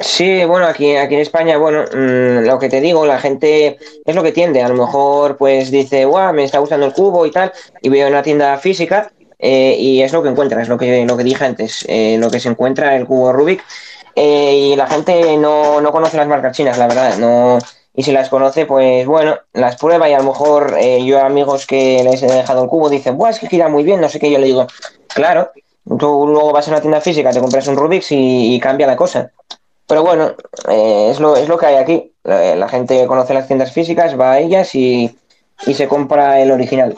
Sí, bueno, aquí, aquí en España, bueno, mm, lo que te digo, la gente es lo que tiende. A lo mejor, pues dice, guau, me está gustando el cubo y tal, y veo una tienda física eh, y es lo que encuentra, es lo que, lo que dije antes, eh, lo que se encuentra el cubo Rubik. Eh, y la gente no, no, conoce las marcas chinas, la verdad, no, y si las conoce, pues bueno, las prueba y a lo mejor yo amigos que les he dejado el cubo dicen, Buah, es que gira muy bien, no sé qué, yo le digo, claro, tú luego vas a una tienda física, te compras un Rubik y, cambia la cosa. Pero bueno, es, lo, es lo que hay aquí. La, gente conoce las tiendas físicas, va a ellas y, y se compra el original.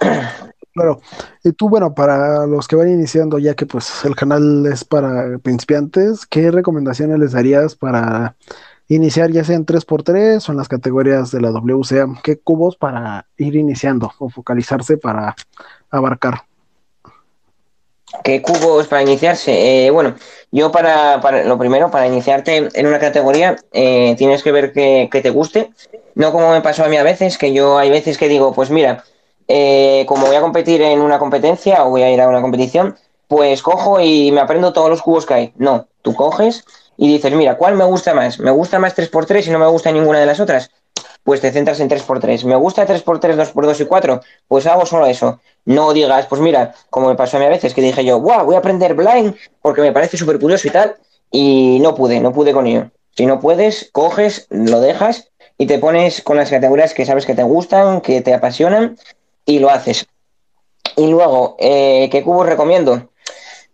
<clears throat> Claro. Y tú, bueno, para los que van iniciando, ya que pues el canal es para principiantes, ¿qué recomendaciones les darías para iniciar ya sea en 3x3 o en las categorías de la WCA? ¿Qué cubos para ir iniciando o focalizarse para abarcar? ¿Qué cubos para iniciarse? Eh, bueno, yo para, lo primero, para iniciarte en una categoría, eh, tienes que ver que, que, te guste. No como me pasó a mí a veces, que yo hay veces que digo, pues mira, eh, como voy a competir en una competencia o voy a ir a una competición, pues cojo y me aprendo todos los cubos que hay. No, tú coges y dices, mira, ¿cuál me gusta más? ¿Me gusta más 3x3 y no me gusta ninguna de las otras? Pues te centras en 3x3. ¿Me gusta 3x3, 2x2 y 4? Pues hago solo eso. No digas, pues mira, como me pasó a mí a veces, que dije yo, wow, voy a aprender blind porque me parece súper curioso y tal, y no pude, no pude con ello. Si no puedes, coges, lo dejas y te pones con las categorías que sabes que te gustan, que te apasionan y lo haces. Y luego, eh, ¿qué cubos recomiendo?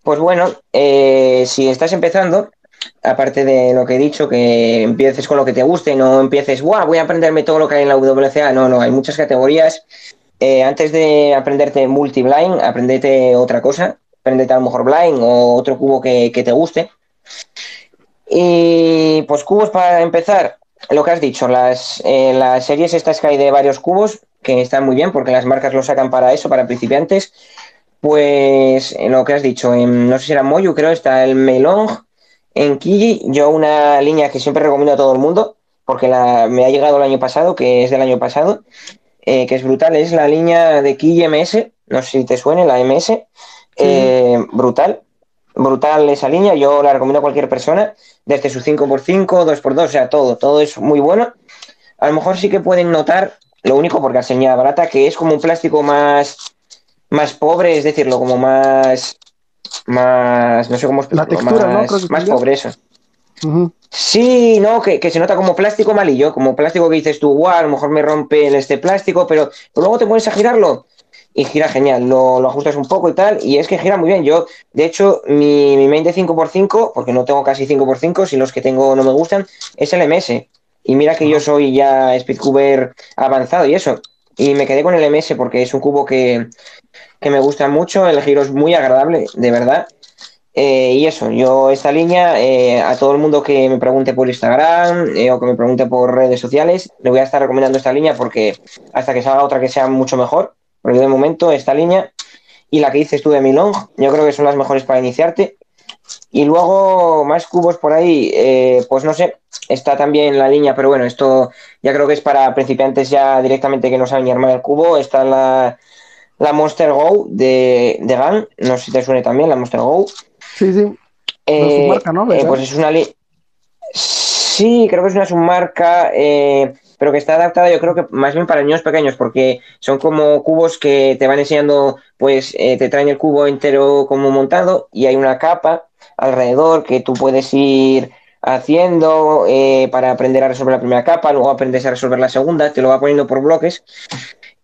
Pues bueno, eh, si estás empezando, aparte de lo que he dicho, que empieces con lo que te guste, no empieces, ¡guau! Voy a aprenderme todo lo que hay en la WCA. No, no, hay muchas categorías. Eh, antes de aprenderte multi-blind, aprendete otra cosa. Aprendete a lo mejor blind o otro cubo que, te guste. Y pues cubos para empezar, lo que has dicho, las, las series estas que hay de varios cubos, que están muy bien porque las marcas lo sacan para eso, para principiantes. Pues en lo que has dicho, no sé si era Moyu, creo, está el Melong, en Kiji, yo una línea que siempre recomiendo a todo el mundo, porque la, me ha llegado el año pasado, que es del año pasado, eh, que es brutal, es la línea de Kiji MS, no sé si te suene, la MS, eh, brutal, brutal esa línea, yo la recomiendo a cualquier persona, desde su 5x5, 2x2, o sea, todo, todo es muy bueno. A lo mejor sí que pueden notar lo único porque señal barata, que es como un plástico más, más pobre, es decirlo, como más, más, no sé cómo explicarlo, La textura, más, más pobre eso. Sí, no, que, se nota como plástico malillo, como plástico que dices tú, guau, a lo mejor me rompe este plástico, pero, luego te pones a girarlo y gira genial, lo, ajustas un poco y tal, y es que gira muy bien. Yo, de hecho, mi, mi main de 5x5, porque no tengo casi 5x5, si los que tengo no me gustan, es el MS. Y mira que yo soy ya speedcuber avanzado y eso. Y me quedé con el MS porque es un cubo que, que me gusta mucho, el giro es muy agradable, de verdad. Eh, y eso, yo esta línea, eh, a todo el mundo que me pregunte por Instagram eh, o que me pregunte por redes sociales, le voy a estar recomendando esta línea porque hasta que salga otra que sea mucho mejor, pero de momento esta línea y la que dices tú de Milong, yo creo que son las mejores para iniciarte. Y luego más cubos por ahí, pues no sé, está también la línea, pero bueno, esto ya creo que es para principiantes ya directamente que no saben ni armar el cubo. Está la, la Monster Go de, de GAN, no sé si te suene también, la Monster Go. Sí, sí. Eh, submarca, ¿no? Eh, pues es una Sí, creo que es una submarca, eh, pero que está adaptada yo creo que más bien para niños pequeños, porque son como cubos que te van enseñando, pues te traen el cubo entero como montado y hay una capa alrededor que tú puedes ir haciendo para aprender a resolver la primera capa, luego aprendes a resolver la segunda, te lo va poniendo por bloques.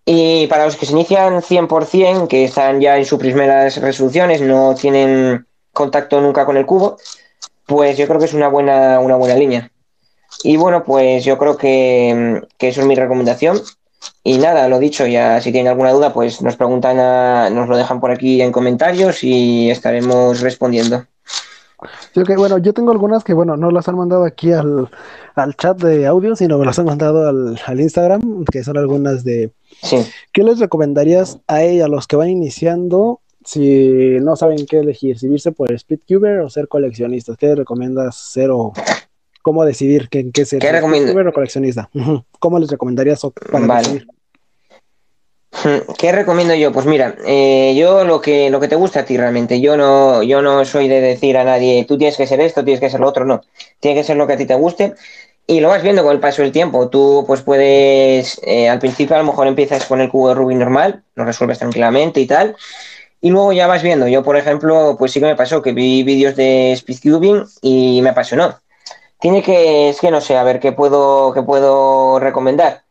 Y para los que se inician 100%, que están ya en sus primeras resoluciones, no tienen contacto nunca con el cubo, pues yo creo que es una buena, una buena línea. Y bueno, pues yo creo que, eso es mi recomendación. Y nada, lo dicho, ya si tienen alguna duda, pues nos preguntan, nos lo dejan por aquí en comentarios y estaremos respondiendo. Sí, bueno, yo tengo algunas que, bueno, no las han mandado aquí al, chat de audio, sino me las han mandado al, al Instagram, que son algunas de... Sí. ¿Qué les recomendarías a ella, a los que van iniciando si no saben qué elegir, si irse por Speedcuber o ser coleccionistas, ¿qué recomiendas ser o cómo decidir en qué ser? ¿Qué o coleccionista? ¿Cómo les recomendarías para decidir? <laughs> ¿Qué recomiendo yo? Pues mira, eh, yo lo que, lo que te gusta a ti realmente. Yo no, yo no soy de decir a nadie, tú tienes que ser esto, tienes que ser lo otro, no. Tiene que ser lo que a ti te guste. Y lo vas viendo con el paso del tiempo. Tú, pues puedes, eh, al principio a lo mejor empiezas con el cubo de Rubik normal, lo resuelves tranquilamente y tal. Y luego ya vas viendo, yo por ejemplo, pues sí que me pasó que vi vídeos de speedcubing y me apasionó. Tiene que, es que no sé, a ver qué puedo, qué puedo recomendar.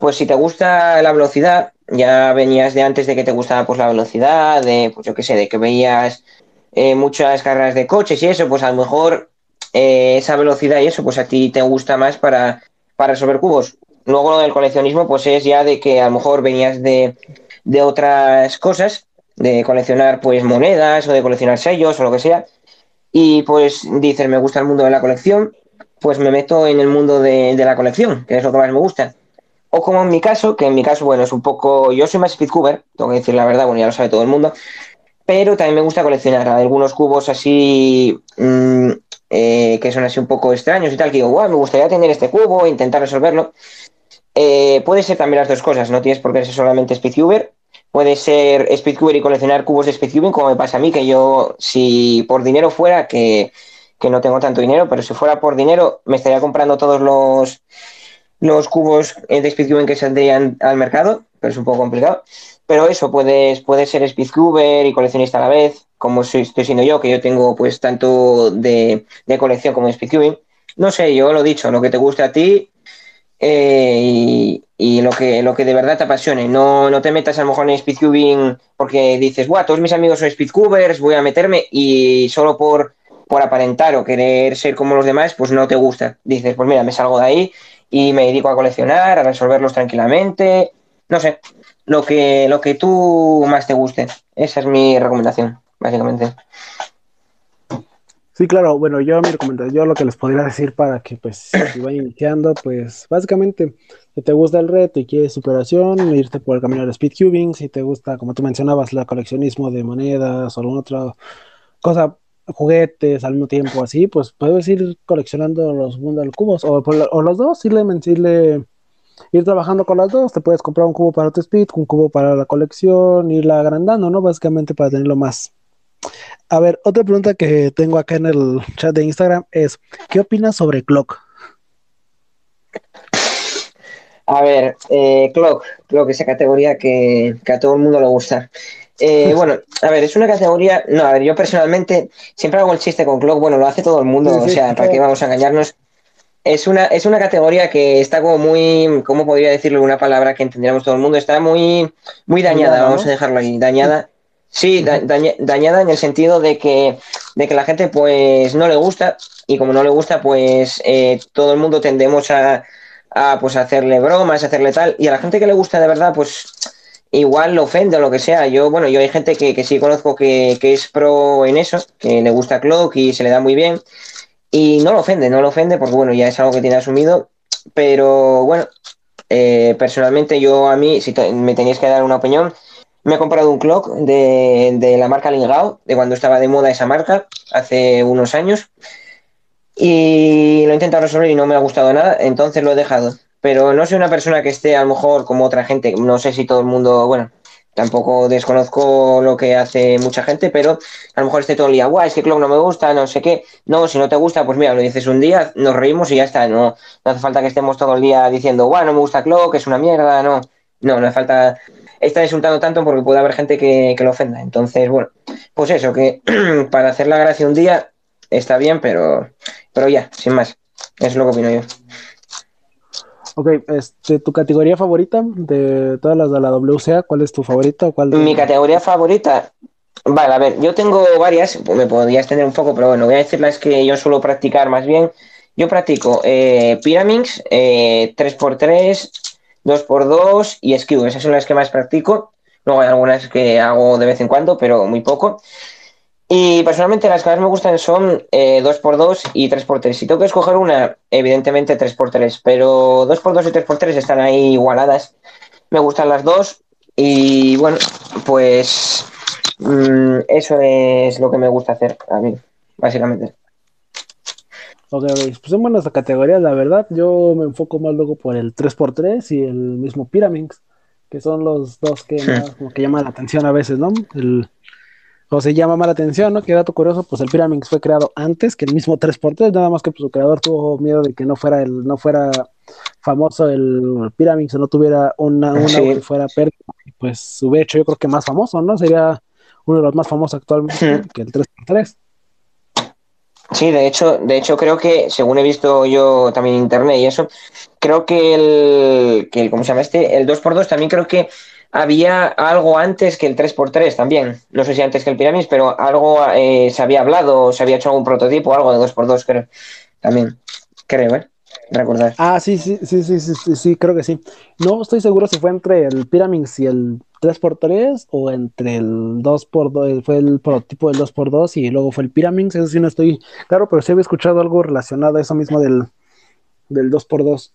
Pues si te gusta la velocidad, ya venías de antes de que te gustaba pues la velocidad, de, pues yo qué sé, de que veías eh, muchas carreras de coches y eso, pues a lo mejor eh, esa velocidad y eso, pues a ti te gusta más para, para resolver cubos. Luego lo del coleccionismo, pues es ya de que a lo mejor venías de, de otras cosas de coleccionar pues monedas o de coleccionar sellos o lo que sea. Y pues dices, me gusta el mundo de la colección, pues me meto en el mundo de, la colección, que es lo que más me gusta. O como en mi caso, que en mi caso, bueno, es un poco, yo soy más speedcuber, tengo que decir la verdad, bueno, ya lo sabe todo el mundo, pero también me gusta coleccionar algunos cubos así mm, eh, que son así un poco extraños y tal, que digo, wow, me gustaría tener este cubo, intentar resolverlo. Eh, puede ser también las dos cosas, no tienes por qué ser solamente speedcuber, Puede ser Speedcuber y coleccionar cubos de Speedcubing, como me pasa a mí, que yo, si por dinero fuera, que, no tengo tanto dinero, pero si fuera por dinero, me estaría comprando todos los, los cubos de Speedcubing que saldrían al mercado, pero es un poco complicado. Pero eso, puedes, puedes ser Speedcuber y coleccionista a la vez, como estoy siendo yo, que yo tengo pues tanto de, de colección como de Speedcubing. No sé, yo lo dicho, lo que te guste a ti, eh, y, lo, que, lo que de verdad te apasione. No, no te metas a lo mejor en speedcubing porque dices, Buah, todos mis amigos son speedcubers, voy a meterme y solo por, por aparentar o querer ser como los demás, pues no te gusta. Dices, pues mira, me salgo de ahí y me dedico a coleccionar, a resolverlos tranquilamente. No sé, lo que, lo que tú más te guste. Esa es mi recomendación, básicamente. Sí, claro, bueno, yo mi recomendación, yo lo que les podría decir para que pues <clears throat> si van iniciando, pues básicamente, si te gusta el reto y quieres superación, irte por el camino del speedcubing, si te gusta, como tú mencionabas, la coleccionismo de monedas o alguna otra cosa, juguetes al mismo tiempo, así, pues puedes ir coleccionando los de cubos, o, los dos, irle, irle, ir trabajando con los dos, te puedes comprar un cubo para tu speed, un cubo para la colección, irla agrandando, ¿no? Básicamente para tenerlo más a ver, otra pregunta que tengo acá en el chat de Instagram es, ¿qué opinas sobre Clock? A ver, eh, Clock, Clock, esa categoría que, a todo el mundo le gusta. Eh, bueno, a ver, es una categoría. No, a ver, yo personalmente siempre hago el chiste con Clock. Bueno, lo hace todo el mundo, o sea, ¿para qué vamos a engañarnos? Es una, es una categoría que está como muy, ¿cómo podría decirlo una palabra que entendiéramos todo el mundo? Está muy, muy dañada, vamos a dejarlo ahí, dañada. Sí, dañada en el sentido de que, de que la gente pues no le gusta y como no le gusta pues eh, todo el mundo tendemos a, a pues hacerle bromas, hacerle tal, y a la gente que le gusta de verdad, pues igual lo ofende o lo que sea. Yo, bueno, yo hay gente que, que sí conozco que, que, es pro en eso, que le gusta Clock y se le da muy bien, y no lo ofende, no lo ofende porque, bueno, ya es algo que tiene asumido, pero bueno, eh, personalmente yo a mí, si me tenías que dar una opinión, me he comprado un clock de, de, la marca Lingao, de cuando estaba de moda esa marca, hace unos años. Y lo he intentado resolver y no me ha gustado nada, entonces lo he dejado. Pero no soy una persona que esté a lo mejor como otra gente, no sé si todo el mundo, bueno, tampoco desconozco lo que hace mucha gente, pero a lo mejor esté todo el día, guau, es que Clock no me gusta, no sé qué. No, si no te gusta, pues mira, lo dices un día, nos reímos y ya está. No, no hace falta que estemos todo el día diciendo, guau, no me gusta Clock, es una mierda, no. No, no hace falta está insultando tanto porque puede haber gente que, que lo ofenda. Entonces, bueno, pues eso, que <clears throat> para hacer la gracia un día está bien, pero, pero ya, sin más. Es lo que opino yo. Ok, este, ¿tu categoría favorita de todas las de la WCA? ¿Cuál es tu favorita? ¿Cuál de... Mi categoría favorita, vale, a ver, yo tengo varias, me podría extender un poco, pero bueno, voy a decir las que yo suelo practicar más bien. Yo practico eh, Pyraminx, eh, 3x3, 2x2 y Skew. Esas son las que más practico. Luego hay algunas que hago de vez en cuando, pero muy poco. Y personalmente las que más me gustan son eh, 2x2 y 3x3. Si tengo que escoger una, evidentemente 3x3, pero 2x2 y 3x3 están ahí igualadas. Me gustan las dos y bueno, pues mmm, eso es lo que me gusta hacer a mí, básicamente. Ok, ok, pues son buenas categorías, la verdad. Yo me enfoco más luego por el 3x3 y el mismo Pyraminx, que son los dos que más como que llaman la atención a veces, ¿no? El, o se llama más la atención, ¿no? Que dato curioso, pues el Pyraminx fue creado antes que el mismo <laughs> 3x3, nada más que pues, su creador tuvo miedo de que no fuera el, no fuera famoso el Pyraminx o no tuviera una, una sí. que fuera pérdida. Pues hubiera hecho yo creo que más famoso, ¿no? Sería uno de los más famosos actualmente que el 3x3. Sí, de hecho, de hecho creo que, según he visto yo también en internet y eso, creo que el, que el ¿cómo se llama este? El 2x2 también creo que había algo antes que el 3x3 también. No sé si antes que el Pyraminx, pero algo eh, se había hablado, se había hecho algún prototipo, algo de 2x2, creo. También, creo, ¿eh? Recordar. Ah, sí, sí, sí, sí, sí, sí, sí, creo que sí. No estoy seguro si fue entre el Pyraminx y el 3x3 o entre el 2x2, fue el prototipo del 2x2 y luego fue el Pyraminx, eso sí no estoy claro, pero sí había escuchado algo relacionado a eso mismo del, del 2x2.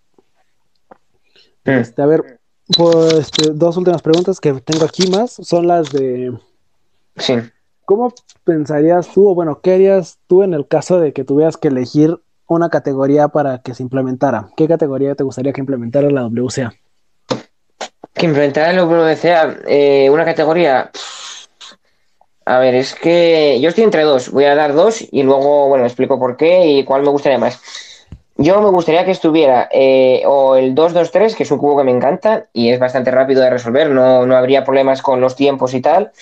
Mm. Este, a ver, pues este, dos últimas preguntas que tengo aquí más son las de... Sí. ¿Cómo pensarías tú, o bueno, qué harías tú en el caso de que tuvieras que elegir una categoría para que se implementara? ¿Qué categoría te gustaría que implementara la WCA? Que implementara la WCA eh, una categoría. A ver, es que yo estoy entre dos. Voy a dar dos y luego, bueno, explico por qué y cuál me gustaría más. Yo me gustaría que estuviera eh, o el 2-2-3, que es un cubo que me encanta y es bastante rápido de resolver, no, no habría problemas con los tiempos y tal.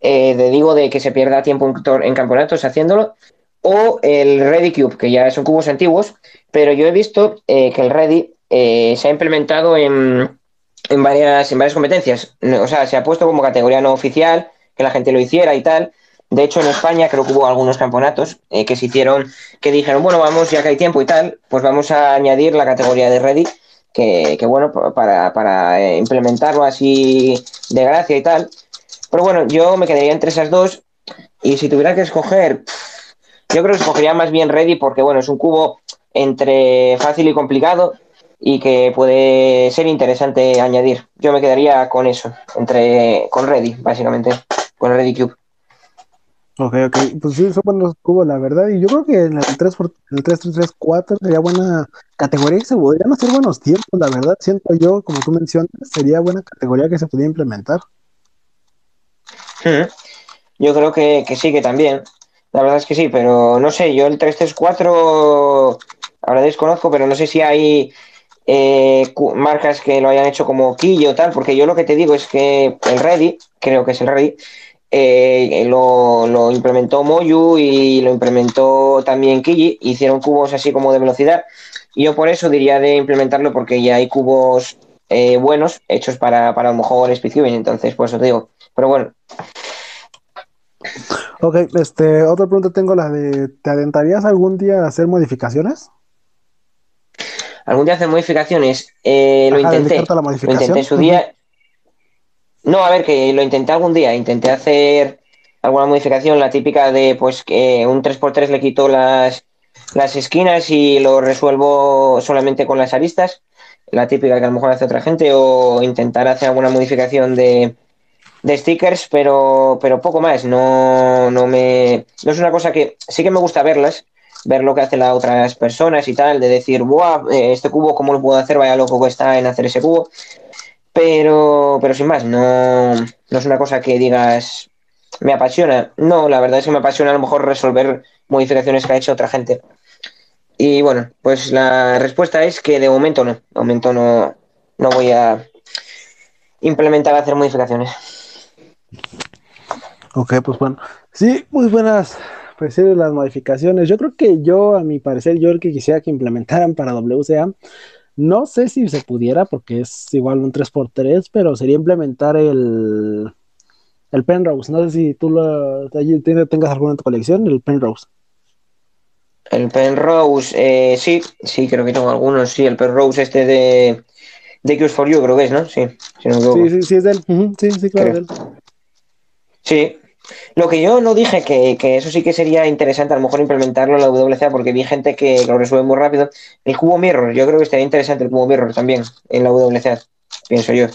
Eh, de digo de que se pierda tiempo en, campeonatos haciéndolo. O el Ready Cube, que ya son cubos antiguos, pero yo he visto eh, que el Ready se ha implementado en, en, varias, en varias competencias. O sea, se ha puesto como categoría no oficial, que la gente lo hiciera y tal. De hecho, en España creo que hubo algunos campeonatos eh, que se hicieron, que dijeron, bueno, vamos, ya que hay tiempo y tal, pues vamos a añadir la categoría de Ready, que, bueno, para, para, eh, implementarlo así de gracia y tal. Pero bueno, yo me quedaría entre esas dos y si tuviera que escoger, yo creo que escogería más bien Ready porque, bueno, es un cubo entre fácil y complicado y que puede ser interesante añadir. Yo me quedaría con eso, entre con Ready, básicamente, con Ready Cube. Ok, ok, pues sí, son buenos cubos, la verdad. Y yo creo que en el 3 por, el 3 3 3 4 sería buena categoría y se podrían hacer buenos tiempos, la verdad. Siento yo, como tú mencionas, sería buena categoría que se pudiera implementar. Yo creo que, que, sí, que también. La verdad es que sí, pero no sé, yo el 3 3 4 ahora desconozco, pero no sé si hay eh, marcas que lo hayan hecho como Quillo o tal, porque yo lo que te digo es que el Ready, creo que es el Ready, eh, lo, lo, implementó Moyu y lo implementó también Kiji, hicieron cubos así como de velocidad. Y yo por eso diría de implementarlo porque ya hay cubos eh, buenos hechos para, para a lo mejor Speedcubing, entonces por eso te digo. Pero bueno. Ok, este, otra pregunta tengo la de, ¿te adentarías algún día a hacer modificaciones? algún día hacer modificaciones. Eh, lo intenté. Lo intenté en su día. No, a ver, que lo intenté algún día. Intenté hacer alguna modificación, la típica de pues que un 3x3 le quito las, las esquinas y lo resuelvo solamente con las aristas. La típica que a lo mejor hace otra gente. O intentar hacer alguna modificación de, de stickers, pero, pero poco más. No, no me. No es una cosa que sí que me gusta verlas, ver lo que hacen las otras personas y tal, de decir, ¡buah! Eh, este cubo, ¿cómo lo puedo hacer? Vaya loco que está en hacer ese cubo. Pero, pero sin más, no, no es una cosa que digas, me apasiona. No, la verdad es que me apasiona a lo mejor resolver modificaciones que ha hecho otra gente. Y bueno, pues la respuesta es que de momento no. De momento no, no voy a implementar hacer modificaciones. Ok, pues bueno. Sí, muy buenas pues las modificaciones. Yo creo que yo, a mi parecer, yo el que quisiera que implementaran para WCA, no sé si se pudiera, porque es igual un 3x3, pero sería implementar el, el Penrose. No sé si tú lo, tengas alguna en tu colección, el Penrose. El Penrose, eh, sí, sí, creo que tengo algunos, sí, el Penrose este de, de Q's for You, creo que es, ¿no? Sí, sí, sí, sí, es de él. sí, sí, claro, de él. Sí, lo que yo no dije, que, eso sí que sería interesante a lo mejor implementarlo en la WCA, porque vi gente que lo resuelve muy rápido. El cubo mirror, yo creo que estaría interesante el cubo mirror también en la WCA, pienso yo.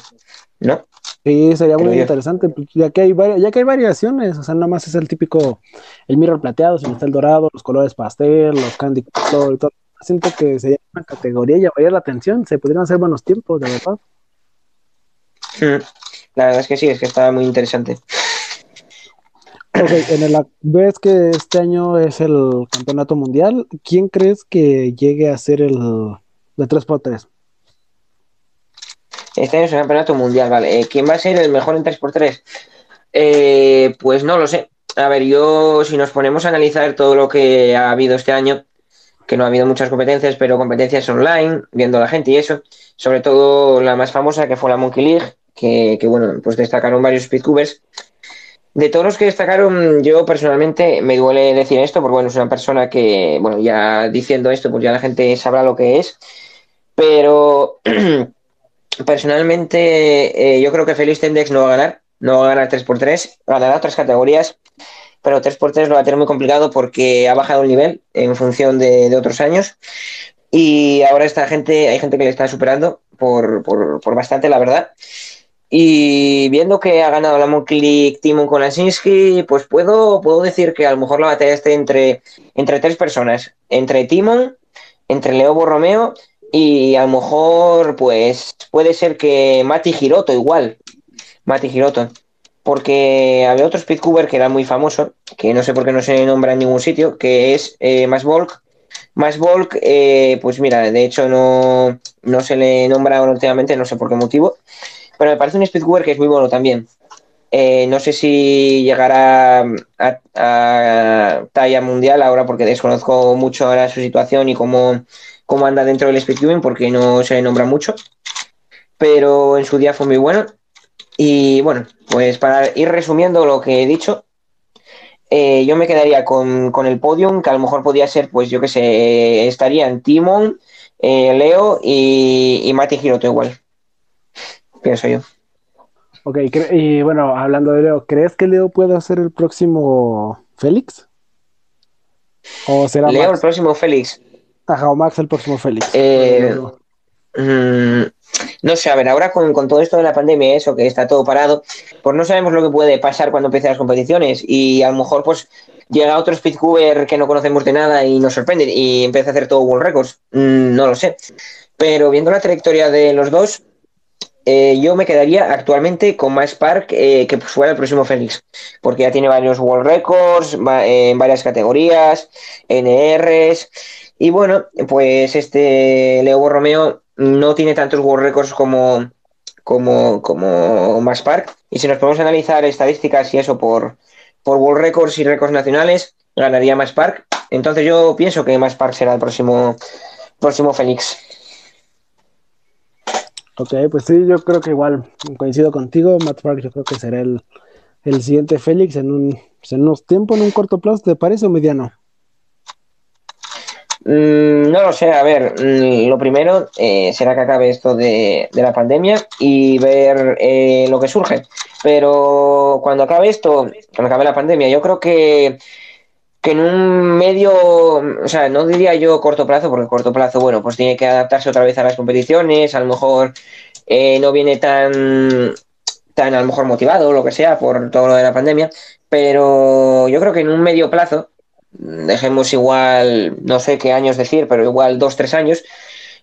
¿No? Sí, sería muy interesante, pues, ya que, hay ya que hay variaciones, o sea, nada más es el típico, el mirror plateado, sino está el dorado, los colores pastel, los candy, todo y todo. Siento que sería una categoría y llamaría la atención, se podrían hacer buenos tiempos, de verdad. Mm, la verdad es que sí, es que está muy interesante. Ok, en el, ves que este año es el campeonato mundial. ¿Quién crees que llegue a ser el de 3x3? Este año es el campeonato mundial, vale. Eh, ¿Quién va a ser el mejor en 3x3? Eh, pues no lo sé. A ver, yo, si nos ponemos a analizar todo lo que ha habido este año, que no ha habido muchas competencias, pero competencias online, viendo a la gente y eso, sobre todo la más famosa que fue la Monkey League, que, que bueno, pues destacaron varios speedcubers de todos los que destacaron, yo personalmente me duele decir esto, porque bueno, es una persona que, bueno, ya diciendo esto, pues ya la gente sabrá lo que es. Pero <clears throat> personalmente, eh, yo creo que Félix Tendex no va a ganar, no va a ganar 3x3, ganará otras categorías, pero 3x3 lo va a tener muy complicado porque ha bajado el nivel en función de, otros años. Y ahora esta gente, hay gente que le está superando por, por, por bastante, la verdad. Y viendo que ha ganado la Monclick Timon Kolasinski, pues puedo, puedo decir que a lo mejor la batalla esté entre, entre tres personas. Entre Timon, entre Leo Borromeo y a lo mejor pues puede ser que Mati Giroto igual. Mati Giroto. Porque había otro speedcuber que era muy famoso, que no sé por qué no se nombra en ningún sitio, que es eh, Más Volk. Más Volk, eh, pues mira, de hecho no, no se le nombra últimamente, no sé por qué motivo pero me parece un speedware que es muy bueno también. Eh, no sé si llegará a, talla mundial ahora porque desconozco mucho ahora su situación y cómo, cómo anda dentro del speedcubing porque no se le nombra mucho. Pero en su día fue muy bueno. Y bueno, pues para ir resumiendo lo que he dicho, eh, yo me quedaría con, el podium, que a lo mejor podía ser, pues yo que sé, estarían Timon, eh, Leo y, y Mati Giroto igual pienso yo. Ok, y bueno, hablando de Leo, ¿crees que Leo puede ser el próximo Félix? ¿O será Leo el próximo Félix? Ajá, o Max el próximo Félix. Eh, mm, no sé, a ver, ahora con, todo esto de la pandemia, eso que está todo parado, pues no sabemos lo que puede pasar cuando empiecen las competiciones y a lo mejor pues llega otro speedcuber que no conocemos de nada y nos sorprende y empieza a hacer todo World Records. Mm, no lo sé. Pero viendo la trayectoria de los dos, eh, yo me quedaría actualmente con más Park eh, que fuera el próximo Félix, porque ya tiene varios World Records en varias categorías, NRs, y bueno, pues este Leo Borromeo no tiene tantos World Records como, como, como Max Park, y si nos podemos analizar estadísticas y eso por, por World Records y récords nacionales, ganaría más Park. Entonces yo pienso que más Park será el próximo, próximo Félix. Ok, pues sí, yo creo que igual coincido contigo. Matt Park, yo creo que será el, siguiente Félix en un en unos tiempos, en un corto plazo, ¿te parece o mediano? Mm, no lo sé, a ver, mm, lo primero eh, será que acabe esto de, la pandemia y ver eh, lo que surge. Pero cuando acabe esto, cuando acabe la pandemia, yo creo que, que en un medio, o sea, no diría yo corto plazo, porque corto plazo, bueno, pues tiene que adaptarse otra vez a las competiciones, a lo mejor eh, no viene tan, tan a lo mejor motivado lo que sea por todo lo de la pandemia, pero yo creo que en un medio plazo dejemos igual, no sé qué años decir, pero igual dos, tres años,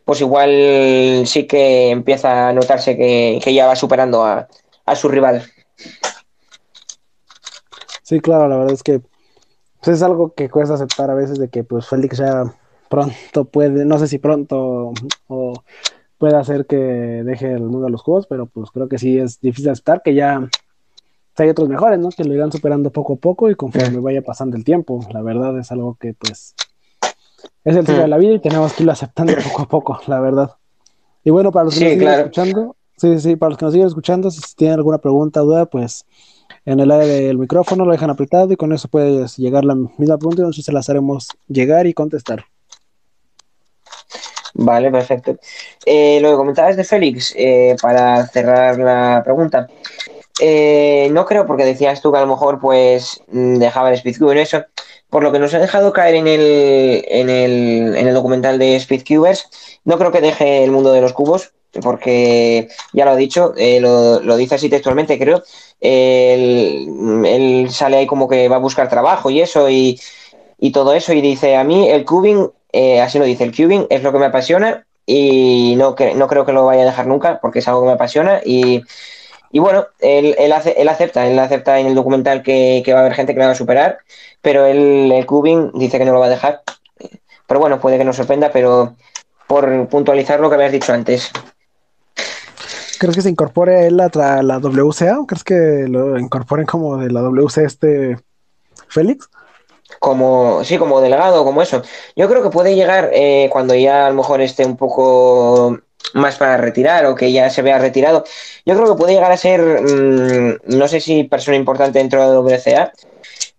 pues igual sí que empieza a notarse que, ya va superando a, su rival. Sí, claro, la verdad es que pues, es algo que cuesta aceptar a veces de que pues Félix ya pronto puede, no sé si pronto o puede hacer que deje el mundo de los juegos, pero pues creo que sí es difícil aceptar que ya hay otros mejores, ¿no? Que lo irán superando poco a poco y conforme vaya pasando el tiempo. La verdad es algo que, pues, es el ciclo de la vida y tenemos que irlo aceptando poco a poco, la verdad. Y bueno, para los que nos siguen escuchando, sí, sí, para los que nos siguen escuchando, si tienen alguna pregunta o duda, pues en el área del micrófono lo dejan apretado y con eso puedes llegar la misma pregunta nosotros se las haremos llegar y contestar. Vale, perfecto. Eh, lo que comentabas de Félix, eh, para cerrar la pregunta, eh, no creo, porque decías tú que a lo mejor pues mm, dejaba el Speedcube en eso. Por lo que nos ha dejado caer en el, en el, en el documental de Speedcubers, no creo que deje el mundo de los cubos, porque ya lo ha dicho, eh, lo, dice así textualmente, creo. Él, sale ahí como que va a buscar trabajo y eso, y, todo eso, y dice: A mí el cubing, eh, así lo dice, el cubing es lo que me apasiona y no, no creo que lo vaya a dejar nunca, porque es algo que me apasiona y bueno, él, él, hace, él acepta, él acepta en el documental que, va a haber gente que lo va a superar, pero él, el Cubing dice que no lo va a dejar. Pero bueno, puede que nos sorprenda, pero por puntualizar lo que habías dicho antes. ¿Crees que se incorpore él a la WCA o crees que lo incorporen como de la WCA este Félix? Como, sí, como delegado, como eso. Yo creo que puede llegar eh, cuando ya a lo mejor esté un poco más para retirar o que ya se vea retirado. Yo creo que puede llegar a ser, mm, no sé si persona importante dentro de la WCA,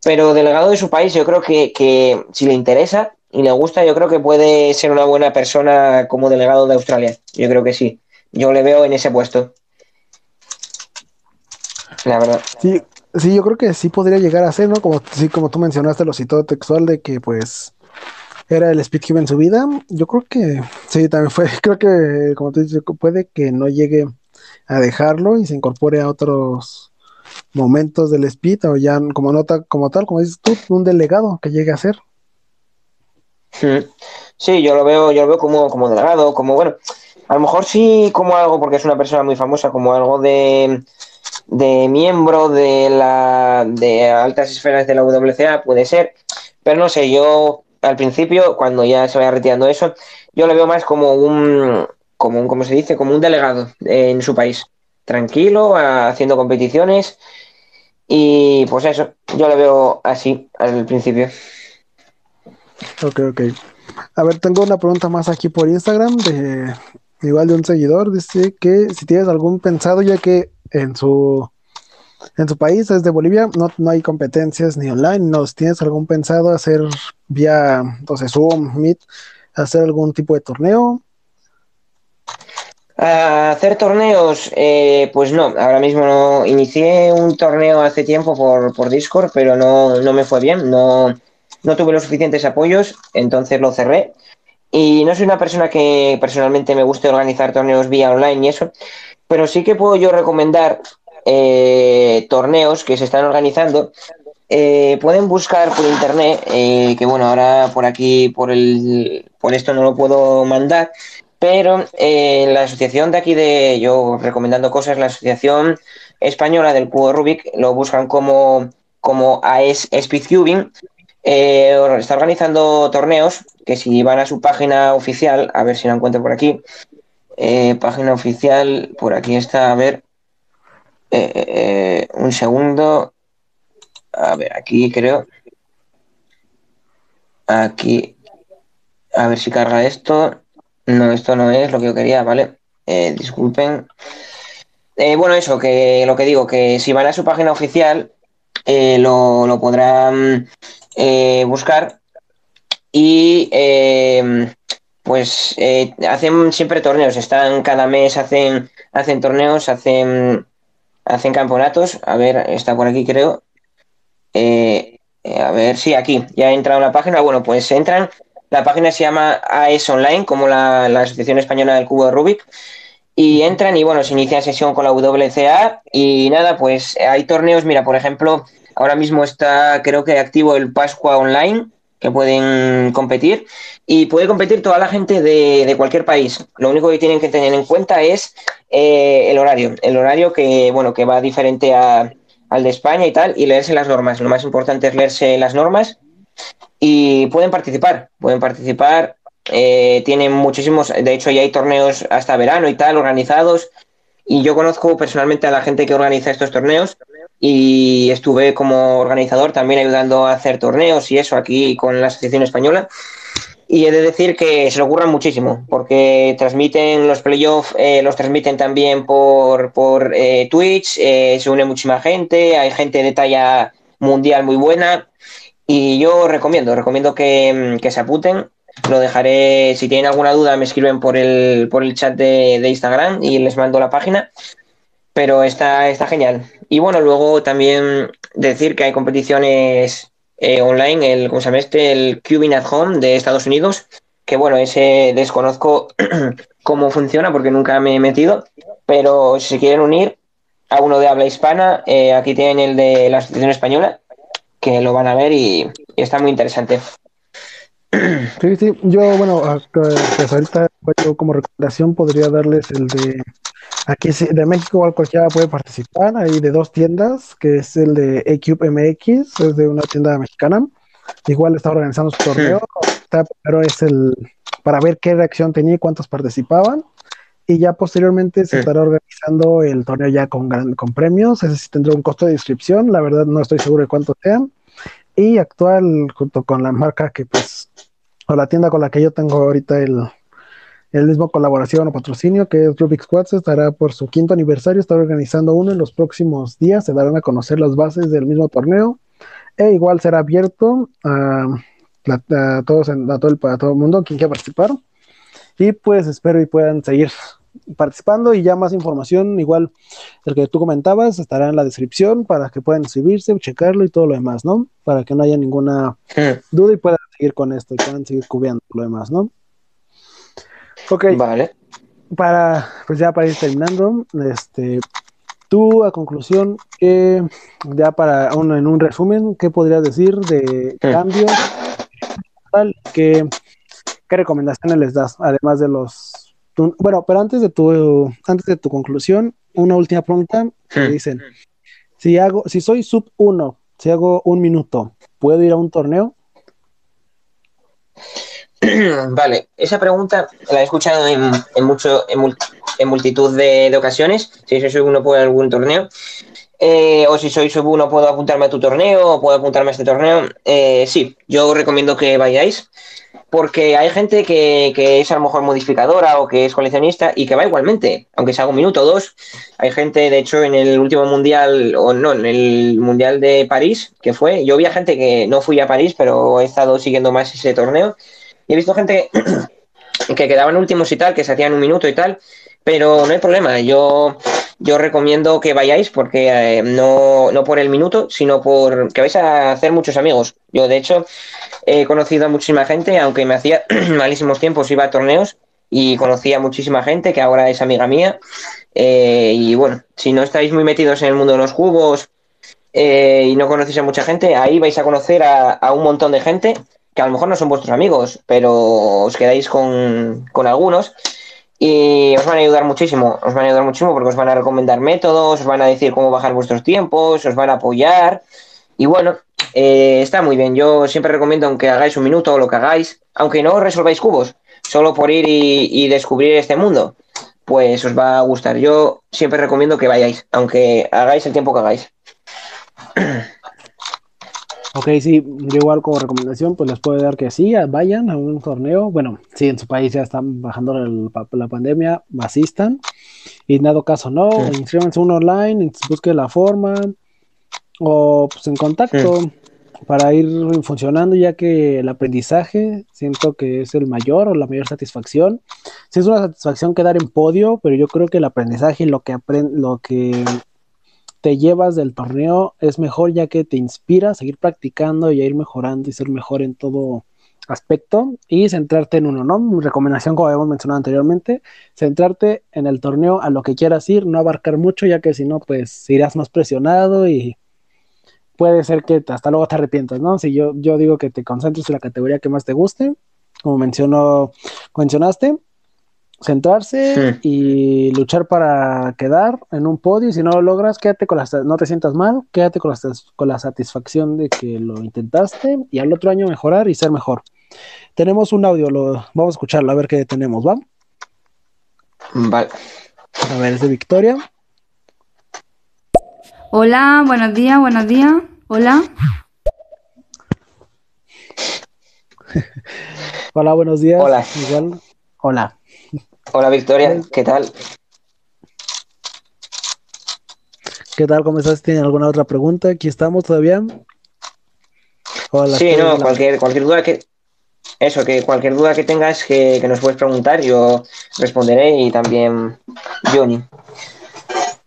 pero delegado de su país, yo creo que, si le interesa y le gusta, yo creo que puede ser una buena persona como delegado de Australia. Yo creo que sí. Yo le veo en ese puesto. La verdad. Sí, sí, yo creo que sí podría llegar a ser, ¿no? Como, sí, como tú mencionaste, lo citó textual de que pues era el Speed en su vida. Yo creo que sí, también fue. <laughs> Creo que, como tú dices, puede que no llegue a dejarlo y se incorpore a otros momentos del Speed o ya como nota, como tal, como dices tú, un delegado que llegue a ser. Sí, yo lo veo, yo lo veo como, como delegado, como bueno, a lo mejor sí como algo, porque es una persona muy famosa, como algo de, de miembro de la de altas esferas de la WCA, puede ser, pero no sé, yo al principio, cuando ya se vaya retirando eso, yo lo veo más como un, como un, ¿cómo se dice? Como un delegado en su país. Tranquilo, haciendo competiciones. Y pues eso, yo lo veo así al principio. Ok, ok. A ver, tengo una pregunta más aquí por Instagram de igual de un seguidor. Dice que si tienes algún pensado, ya que en su en su país, desde Bolivia, no, no hay competencias ni online. ¿No tienes algún pensado hacer vía, entonces, Zoom, Meet, hacer algún tipo de torneo? hacer torneos, eh, pues no, ahora mismo no. Inicié un torneo hace tiempo por, por Discord, pero no, no, me fue bien, no, no tuve los suficientes apoyos, entonces lo cerré. Y no soy una persona que personalmente me guste organizar torneos vía online y eso, pero sí que puedo yo recomendar eh, torneos que se están organizando. Eh, pueden buscar por internet, eh, que bueno, ahora por aquí, por, el, por esto no lo puedo mandar, pero la asociación de aquí de, yo recomendando cosas, la asociación española del cubo Rubik, lo buscan como, como AES Speedcubing, está organizando torneos que si van a su página oficial, a ver si lo encuentro por aquí, página oficial, por aquí está, a ver, eh, eh, un segundo. A ver, aquí creo. Aquí. A ver si carga esto. No, esto no es lo que yo quería, ¿vale? Eh, disculpen. bueno, eso, que lo que digo, que si van a su página oficial, lo, lo, podrán buscar y eh, pues eh, hacen siempre torneos, están cada mes, hacen, hacen torneos, hacen, hacen campeonatos. A ver, está por aquí creo. Eh, a ver, sí, aquí, ya he entrado en la página. Bueno, pues entran. La página se llama AES Online, como la, la Asociación Española del Cubo de Rubik. Y entran y bueno, se inicia sesión con la WCA. Y nada, pues hay torneos. Mira, por ejemplo, ahora mismo está, creo que activo el Pascua Online, que pueden competir y puede competir toda la gente de, cualquier país. Lo único que tienen que tener en cuenta es eh, el horario, el horario que bueno que va diferente al de España y tal y leerse las normas. Lo más importante es leerse las normas y pueden participar, pueden participar. Eh, tienen muchísimos, de hecho ya hay torneos hasta verano y tal organizados y yo conozco personalmente a la gente que organiza estos torneos y estuve como organizador también ayudando a hacer torneos y eso aquí con la Asociación Española. Y he de decir que se lo ocurran muchísimo, porque transmiten los playoffs, eh, los transmiten también por, por eh, Twitch, eh, se une muchísima gente, hay gente de talla mundial muy buena. Y yo recomiendo, recomiendo que, que se apunten. Lo dejaré, si tienen alguna duda, me escriben por el, por el chat de, de Instagram y les mando la página pero está, está genial. Y bueno, luego también decir que hay competiciones eh, online, el, ¿cómo se llama este? El Cubing at Home de Estados Unidos, que bueno, ese desconozco <clears throat> cómo funciona porque nunca me he metido, pero si quieren unir a uno de habla hispana, eh, aquí tienen el de la Asociación Española, que lo van a ver y, está muy interesante. Sí, sí, yo, bueno, yo como recomendación podría darles el de Aquí de México igual cualquiera puede participar. Hay de dos tiendas, que es el de Ecube MX, es de una tienda mexicana. Igual está organizando su torneo, pero es el para ver qué reacción tenía y cuántos participaban. Y ya posteriormente se estará organizando el torneo ya con, con premios. Ese sí tendrá un costo de inscripción. La verdad no estoy seguro de cuánto sean. Y actual, junto con la marca que pues, o la tienda con la que yo tengo ahorita el, el mismo colaboración o patrocinio que es Rubik's Squad estará por su quinto aniversario, estará organizando uno en los próximos días, se darán a conocer las bases del mismo torneo. E igual será abierto a, todos, a todo el, a todo el mundo quien quiera participar. Y pues espero y puedan seguir participando. Y ya más información, igual el que tú comentabas, estará en la descripción para que puedan inscribirse, checarlo y todo lo demás, ¿no? Para que no haya ninguna duda y puedan seguir con esto y puedan seguir cubriendo lo demás, ¿no? Ok. Vale. Para, pues ya para ir terminando, este, tú a conclusión, que ya para uno en un resumen, ¿qué podrías decir de cambios? ¿Qué, ¿Qué recomendaciones les das? Además de los bueno, pero antes de tu antes de tu conclusión, una última pregunta que dicen, si hago si soy sub 1, si hago un minuto, ¿puedo ir a un torneo? <clears throat> vale, esa pregunta la he escuchado en, mucho, en, multitud de, ocasiones. Si soy uno puedo algún torneo. Eh, o si soy sub uno puedo apuntarme a tu torneo o puedo apuntarme a este torneo. Eh, sí, yo recomiendo que vayáis. Porque hay gente que, es a lo mejor modificadora o que es coleccionista y que va igualmente, aunque sea un minuto o dos. Hay gente, de hecho, en el último mundial, o no, en el mundial de París, que fue, yo vi a gente que no fui a París, pero he estado siguiendo más ese torneo he visto gente <clears throat> que quedaban últimos y tal, que se hacían un minuto y tal, pero no hay problema. Yo, yo recomiendo que vayáis porque eh, no, no por el minuto, sino por que vais a hacer muchos amigos. Yo, de hecho, he conocido a muchísima gente, aunque me hacía <clears throat> malísimos tiempos, iba a torneos y conocía a muchísima gente que ahora es amiga mía. Eh, y bueno, si no estáis muy metidos en el mundo de los cubos eh, y no conocéis a mucha gente, ahí vais a conocer a un montón de gente que a lo mejor no son vuestros amigos, pero os quedáis con, algunos y os van a ayudar muchísimo, os van a ayudar muchísimo porque os van a recomendar métodos, os van a decir cómo bajar vuestros tiempos, os van a apoyar y bueno, eh, está muy bien. Yo siempre recomiendo que hagáis un minuto o lo que hagáis, aunque no resolváis cubos, solo por ir y descubrir este mundo, pues os va a gustar. Yo siempre recomiendo que vayáis, aunque hagáis el tiempo que hagáis. <clears throat> Ok, sí, yo igual como recomendación, pues les puedo dar que sí, vayan a un torneo. Bueno, si en su país ya están bajando la pandemia, asistan. Y en dado caso no, inscríbanse uno online, busquen la forma o pues en contacto. para ir funcionando, ya que el aprendizaje siento que es el mayor o la mayor satisfacción. Sí es una satisfacción quedar en podio, pero yo creo que el aprendizaje y lo que, lo que te llevas del torneo es mejor ya que te inspira a seguir practicando y a ir mejorando y ser mejor en todo aspecto y centrarte en uno, ¿no? Mi recomendación, como habíamos mencionado anteriormente, centrarte en el torneo a lo que quieras ir, no abarcar mucho, ya que si no, pues irás más presionado y puede ser que hasta luego te arrepientas, ¿no? Si yo, yo digo que te concentres en la categoría que más te guste, como mencionó, mencionaste, centrarse y luchar para quedar en un podio y si no lo logras, quédate con la, no te sientas mal, quédate con la, con la satisfacción de que lo intentaste y al otro año mejorar y ser mejor. Tenemos un audio, lo, vamos a escucharlo, a ver qué tenemos, ¿va? Vale. A ver, es de Victoria. Hola, buenos días, buenos días. Hola. <laughs> Hola, buenos días. Hola. Igual. Hola. Hola Victoria, ¿qué tal? ¿Qué tal? ¿Cómo estás? ¿Tienen alguna otra pregunta? Aquí estamos todavía. sí, no, cualquier, cualquier duda que. Eso, que cualquier duda que tengas que, que nos puedes preguntar, yo responderé y también Johnny.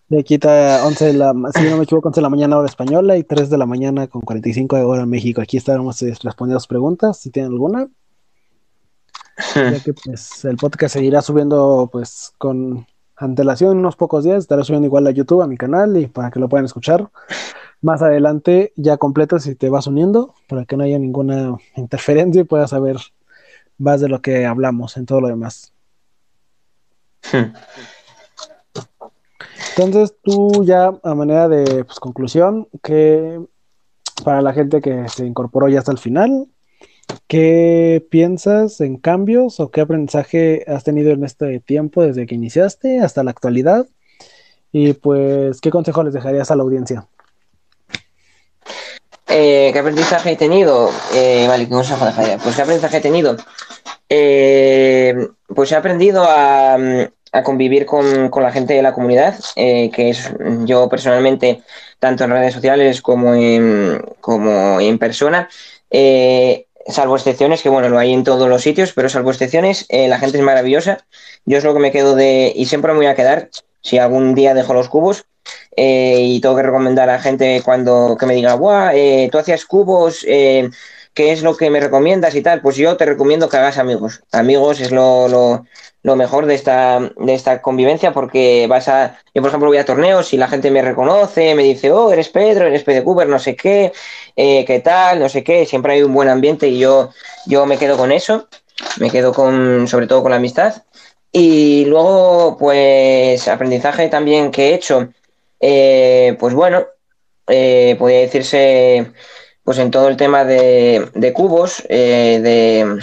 De aquí está 11 de la, si no me equivoco, 11 de la mañana hora española y 3 de la mañana con 45 de hora México. Aquí estaremos eh, respondiendo las preguntas, si tienen alguna. Ya <laughs> que pues el podcast seguirá subiendo pues con antelación en unos pocos días, estaré subiendo igual a YouTube, a mi canal y para que lo puedan escuchar. Más adelante ya completo si te vas uniendo, para que no haya ninguna interferencia y puedas saber más de lo que hablamos en todo lo demás. Entonces, tú ya a manera de pues, conclusión, que para la gente que se incorporó ya hasta el final, ¿qué piensas en cambios o qué aprendizaje has tenido en este tiempo desde que iniciaste hasta la actualidad? Y pues, ¿qué consejo les dejarías a la audiencia? Eh, ¿Qué aprendizaje he tenido? Eh, vale, ¿qué consejo dejaría? Pues, ¿qué aprendizaje he tenido? Eh, pues he aprendido a, convivir con, la gente de la comunidad, eh, que es yo personalmente, tanto en redes sociales como en, como en persona. Eh, salvo excepciones, que bueno, lo hay en todos los sitios, pero salvo excepciones, eh, la gente es maravillosa. Yo es lo que me quedo de, y siempre me voy a quedar, si algún día dejo los cubos, y tengo que recomendar a gente cuando que me diga, guau, tú hacías cubos, ¿qué es lo que me recomiendas y tal? Pues yo te recomiendo que hagas amigos. Amigos es lo lo mejor de esta, de esta convivencia porque vas a, yo por ejemplo voy a torneos y la gente me reconoce, me dice, oh, eres Pedro, eres Pedro Cooper, no sé qué, eh, qué tal, no sé qué, siempre hay un buen ambiente y yo, yo me quedo con eso, me quedo con, sobre todo con la amistad. Y luego, pues, aprendizaje también que he hecho, eh, pues bueno, eh, podría decirse, pues en todo el tema de, de cubos, de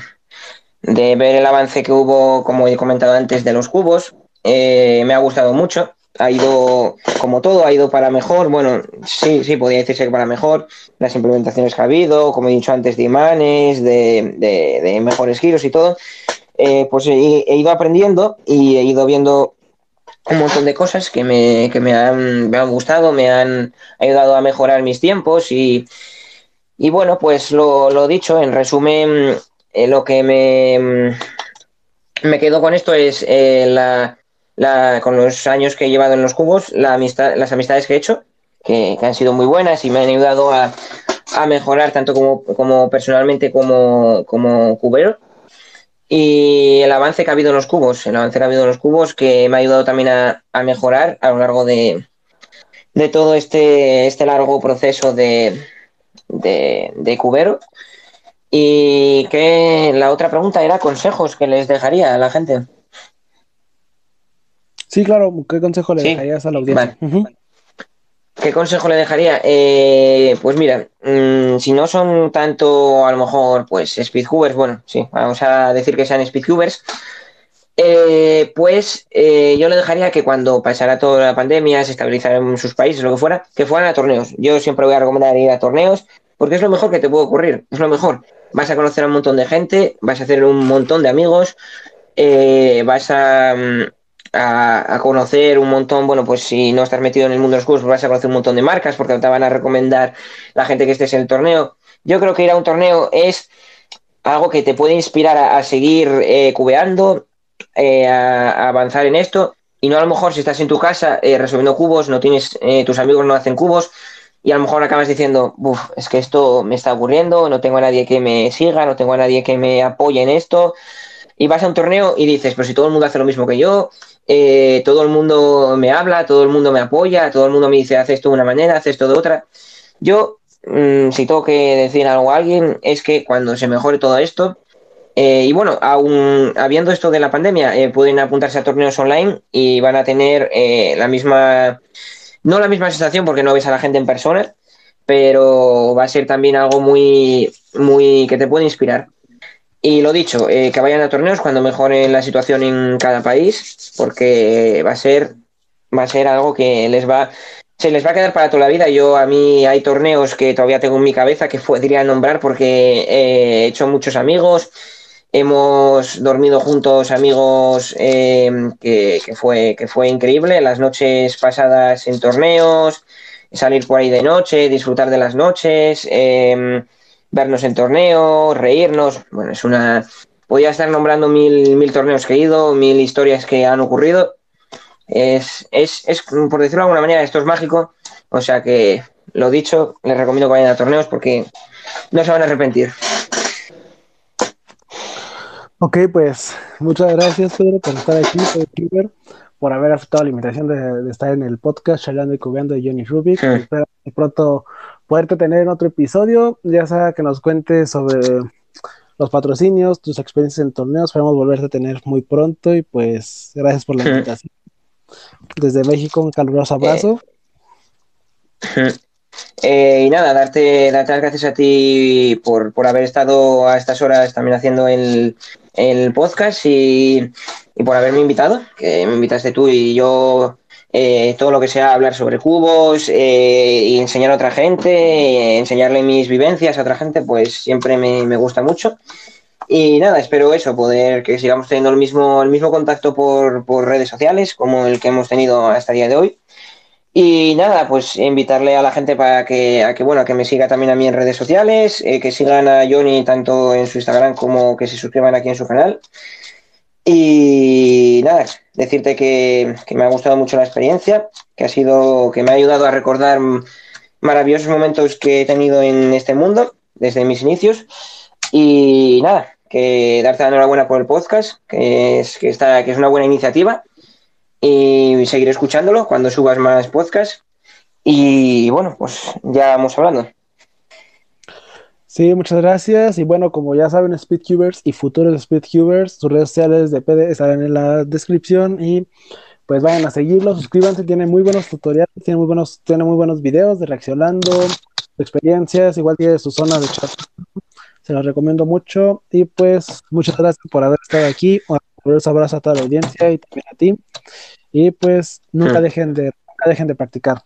de ver el avance que hubo, como he comentado antes, de los cubos. Eh, me ha gustado mucho. Ha ido, como todo, ha ido para mejor. Bueno, sí, sí, podría decirse que para mejor. Las implementaciones que ha habido, como he dicho antes, de imanes, de, mejores giros y todo. Eh, pues he, ido aprendiendo y he ido viendo un montón de cosas que me, que me, han, me han gustado, me han ayudado a mejorar mis tiempos y, y bueno, pues lo, dicho, en resumen, eh, lo que me, me quedo con esto es eh, la, con los años que he llevado en los cubos, la amistad, las amistades que he hecho, que, han sido muy buenas y me han ayudado a, mejorar tanto como, personalmente como, como cubero. Y el avance que ha habido en los cubos, el avance que ha habido en los cubos, que me ha ayudado también a, mejorar a lo largo de, de todo este, este largo proceso de, de, de cubero. Y que la otra pregunta era consejos que les dejaría a la gente. Sí, claro, ¿qué consejo le dejarías a la audiencia? ¿Qué consejo le dejaría? Eh, pues mira, mm, si no son tanto a lo mejor pues speedhoovers, bueno, sí, vamos a decir que sean speedhoovers, eh, pues eh, yo le dejaría que cuando pasara toda la pandemia, se estabilizara en sus países, lo que fuera, que fueran a torneos. Yo siempre voy a recomendar ir a torneos porque es lo mejor que te puede ocurrir, es lo mejor vas a conocer a un montón de gente, vas a hacer un montón de amigos, eh, vas mm, a, a, conocer un montón, bueno, pues si no estás metido en el mundo de los cursos, vas a conocer un montón de marcas porque te van a recomendar la gente que estés en el torneo. Yo creo que ir a un torneo es algo que te puede inspirar a, seguir eh, cubeando, eh, a, avanzar en esto. Y no a lo mejor si estás en tu casa eh, resolviendo cubos, no tienes, tus amigos no hacen cubos, y a lo mejor acabas diciendo, Buf, es que esto me está aburriendo, no tengo a nadie que me siga, no tengo a nadie que me apoye en esto. Y vas a un torneo y dices, pero si todo el mundo hace lo mismo que yo, todo el mundo me habla, todo el mundo me apoya, todo el mundo me dice, haces esto de una manera, haces esto de otra. Yo Mm, si tengo que decir algo a alguien, es que cuando se mejore todo esto, eh, y bueno, aún habiendo esto de la pandemia, eh, pueden apuntarse a torneos online y van a tener eh, la misma, no la misma sensación porque no ves a la gente en persona, pero va a ser también algo muy, muy que te puede inspirar. Y lo dicho, que vayan a torneos cuando mejore la situación en cada país, porque va a ser, va a ser algo que les va se les va a quedar para toda la vida. Yo a mí hay torneos que todavía tengo en mi cabeza que podría nombrar porque he hecho muchos amigos. Hemos dormido juntos amigos em, que, fue, que fue increíble. Las noches pasadas en torneos, salir por ahí de noche, disfrutar de las noches, em, vernos en torneos, reírnos. Bueno, es una... Podría estar nombrando mil, mil torneos que he ido, mil historias que han ocurrido es, es, es, por decirlo de alguna manera, esto es mágico. O sea que, lo dicho, les recomiendo que vayan a torneos porque no se van a arrepentir. Ok, pues muchas gracias, Pedro, por estar aquí, por haber aceptado la invitación de, estar en el podcast charlando y cubriendo de Johnny Rubik. Espero pronto poderte tener en otro episodio, ya sea que nos cuentes sobre los patrocinios, tus experiencias en torneos. Esperamos volverte a tener muy pronto y pues gracias por la invitación. Desde México, un caluroso abrazo. Eh, y nada, darte, darte las gracias a ti por, haber estado a estas horas también haciendo el, podcast y, por haberme invitado, que me invitaste tú y yo eh, todo lo que sea hablar sobre cubos eh, y enseñar a otra gente, enseñarle mis vivencias a otra gente, pues siempre me, me gusta mucho. Y nada, espero eso, poder que sigamos teniendo el mismo, el mismo contacto por, redes sociales como el que hemos tenido hasta el día de hoy. Y nada, pues invitarle a la gente para que, a que, bueno, que me siga también a mí en redes sociales, eh, que sigan a Johnny tanto en su Instagram como que se suscriban aquí en su canal. Y nada, decirte que, que me ha gustado mucho la experiencia, que ha sido, que me ha ayudado a recordar maravillosos momentos que he tenido en este mundo desde mis inicios. Y nada, que darte la enhorabuena por el podcast, que es, que está, que es una buena iniciativa. Y seguiré escuchándolo cuando subas más podcasts. Y bueno, pues ya vamos hablando. Sí, muchas gracias. Y bueno, como ya saben, Speedcubers y futuros Speedcubers, sus redes sociales de PD estarán en la descripción y pues vayan a seguirlo, suscríbanse, tiene muy buenos tutoriales, tiene muy buenos, tiene muy buenos videos de reaccionando, experiencias, igual tiene su zona de chat se los recomiendo mucho y pues muchas gracias por haber estado aquí. Un abrazo a toda la audiencia y también a ti. Y pues nunca dejen de, nunca dejen de practicar.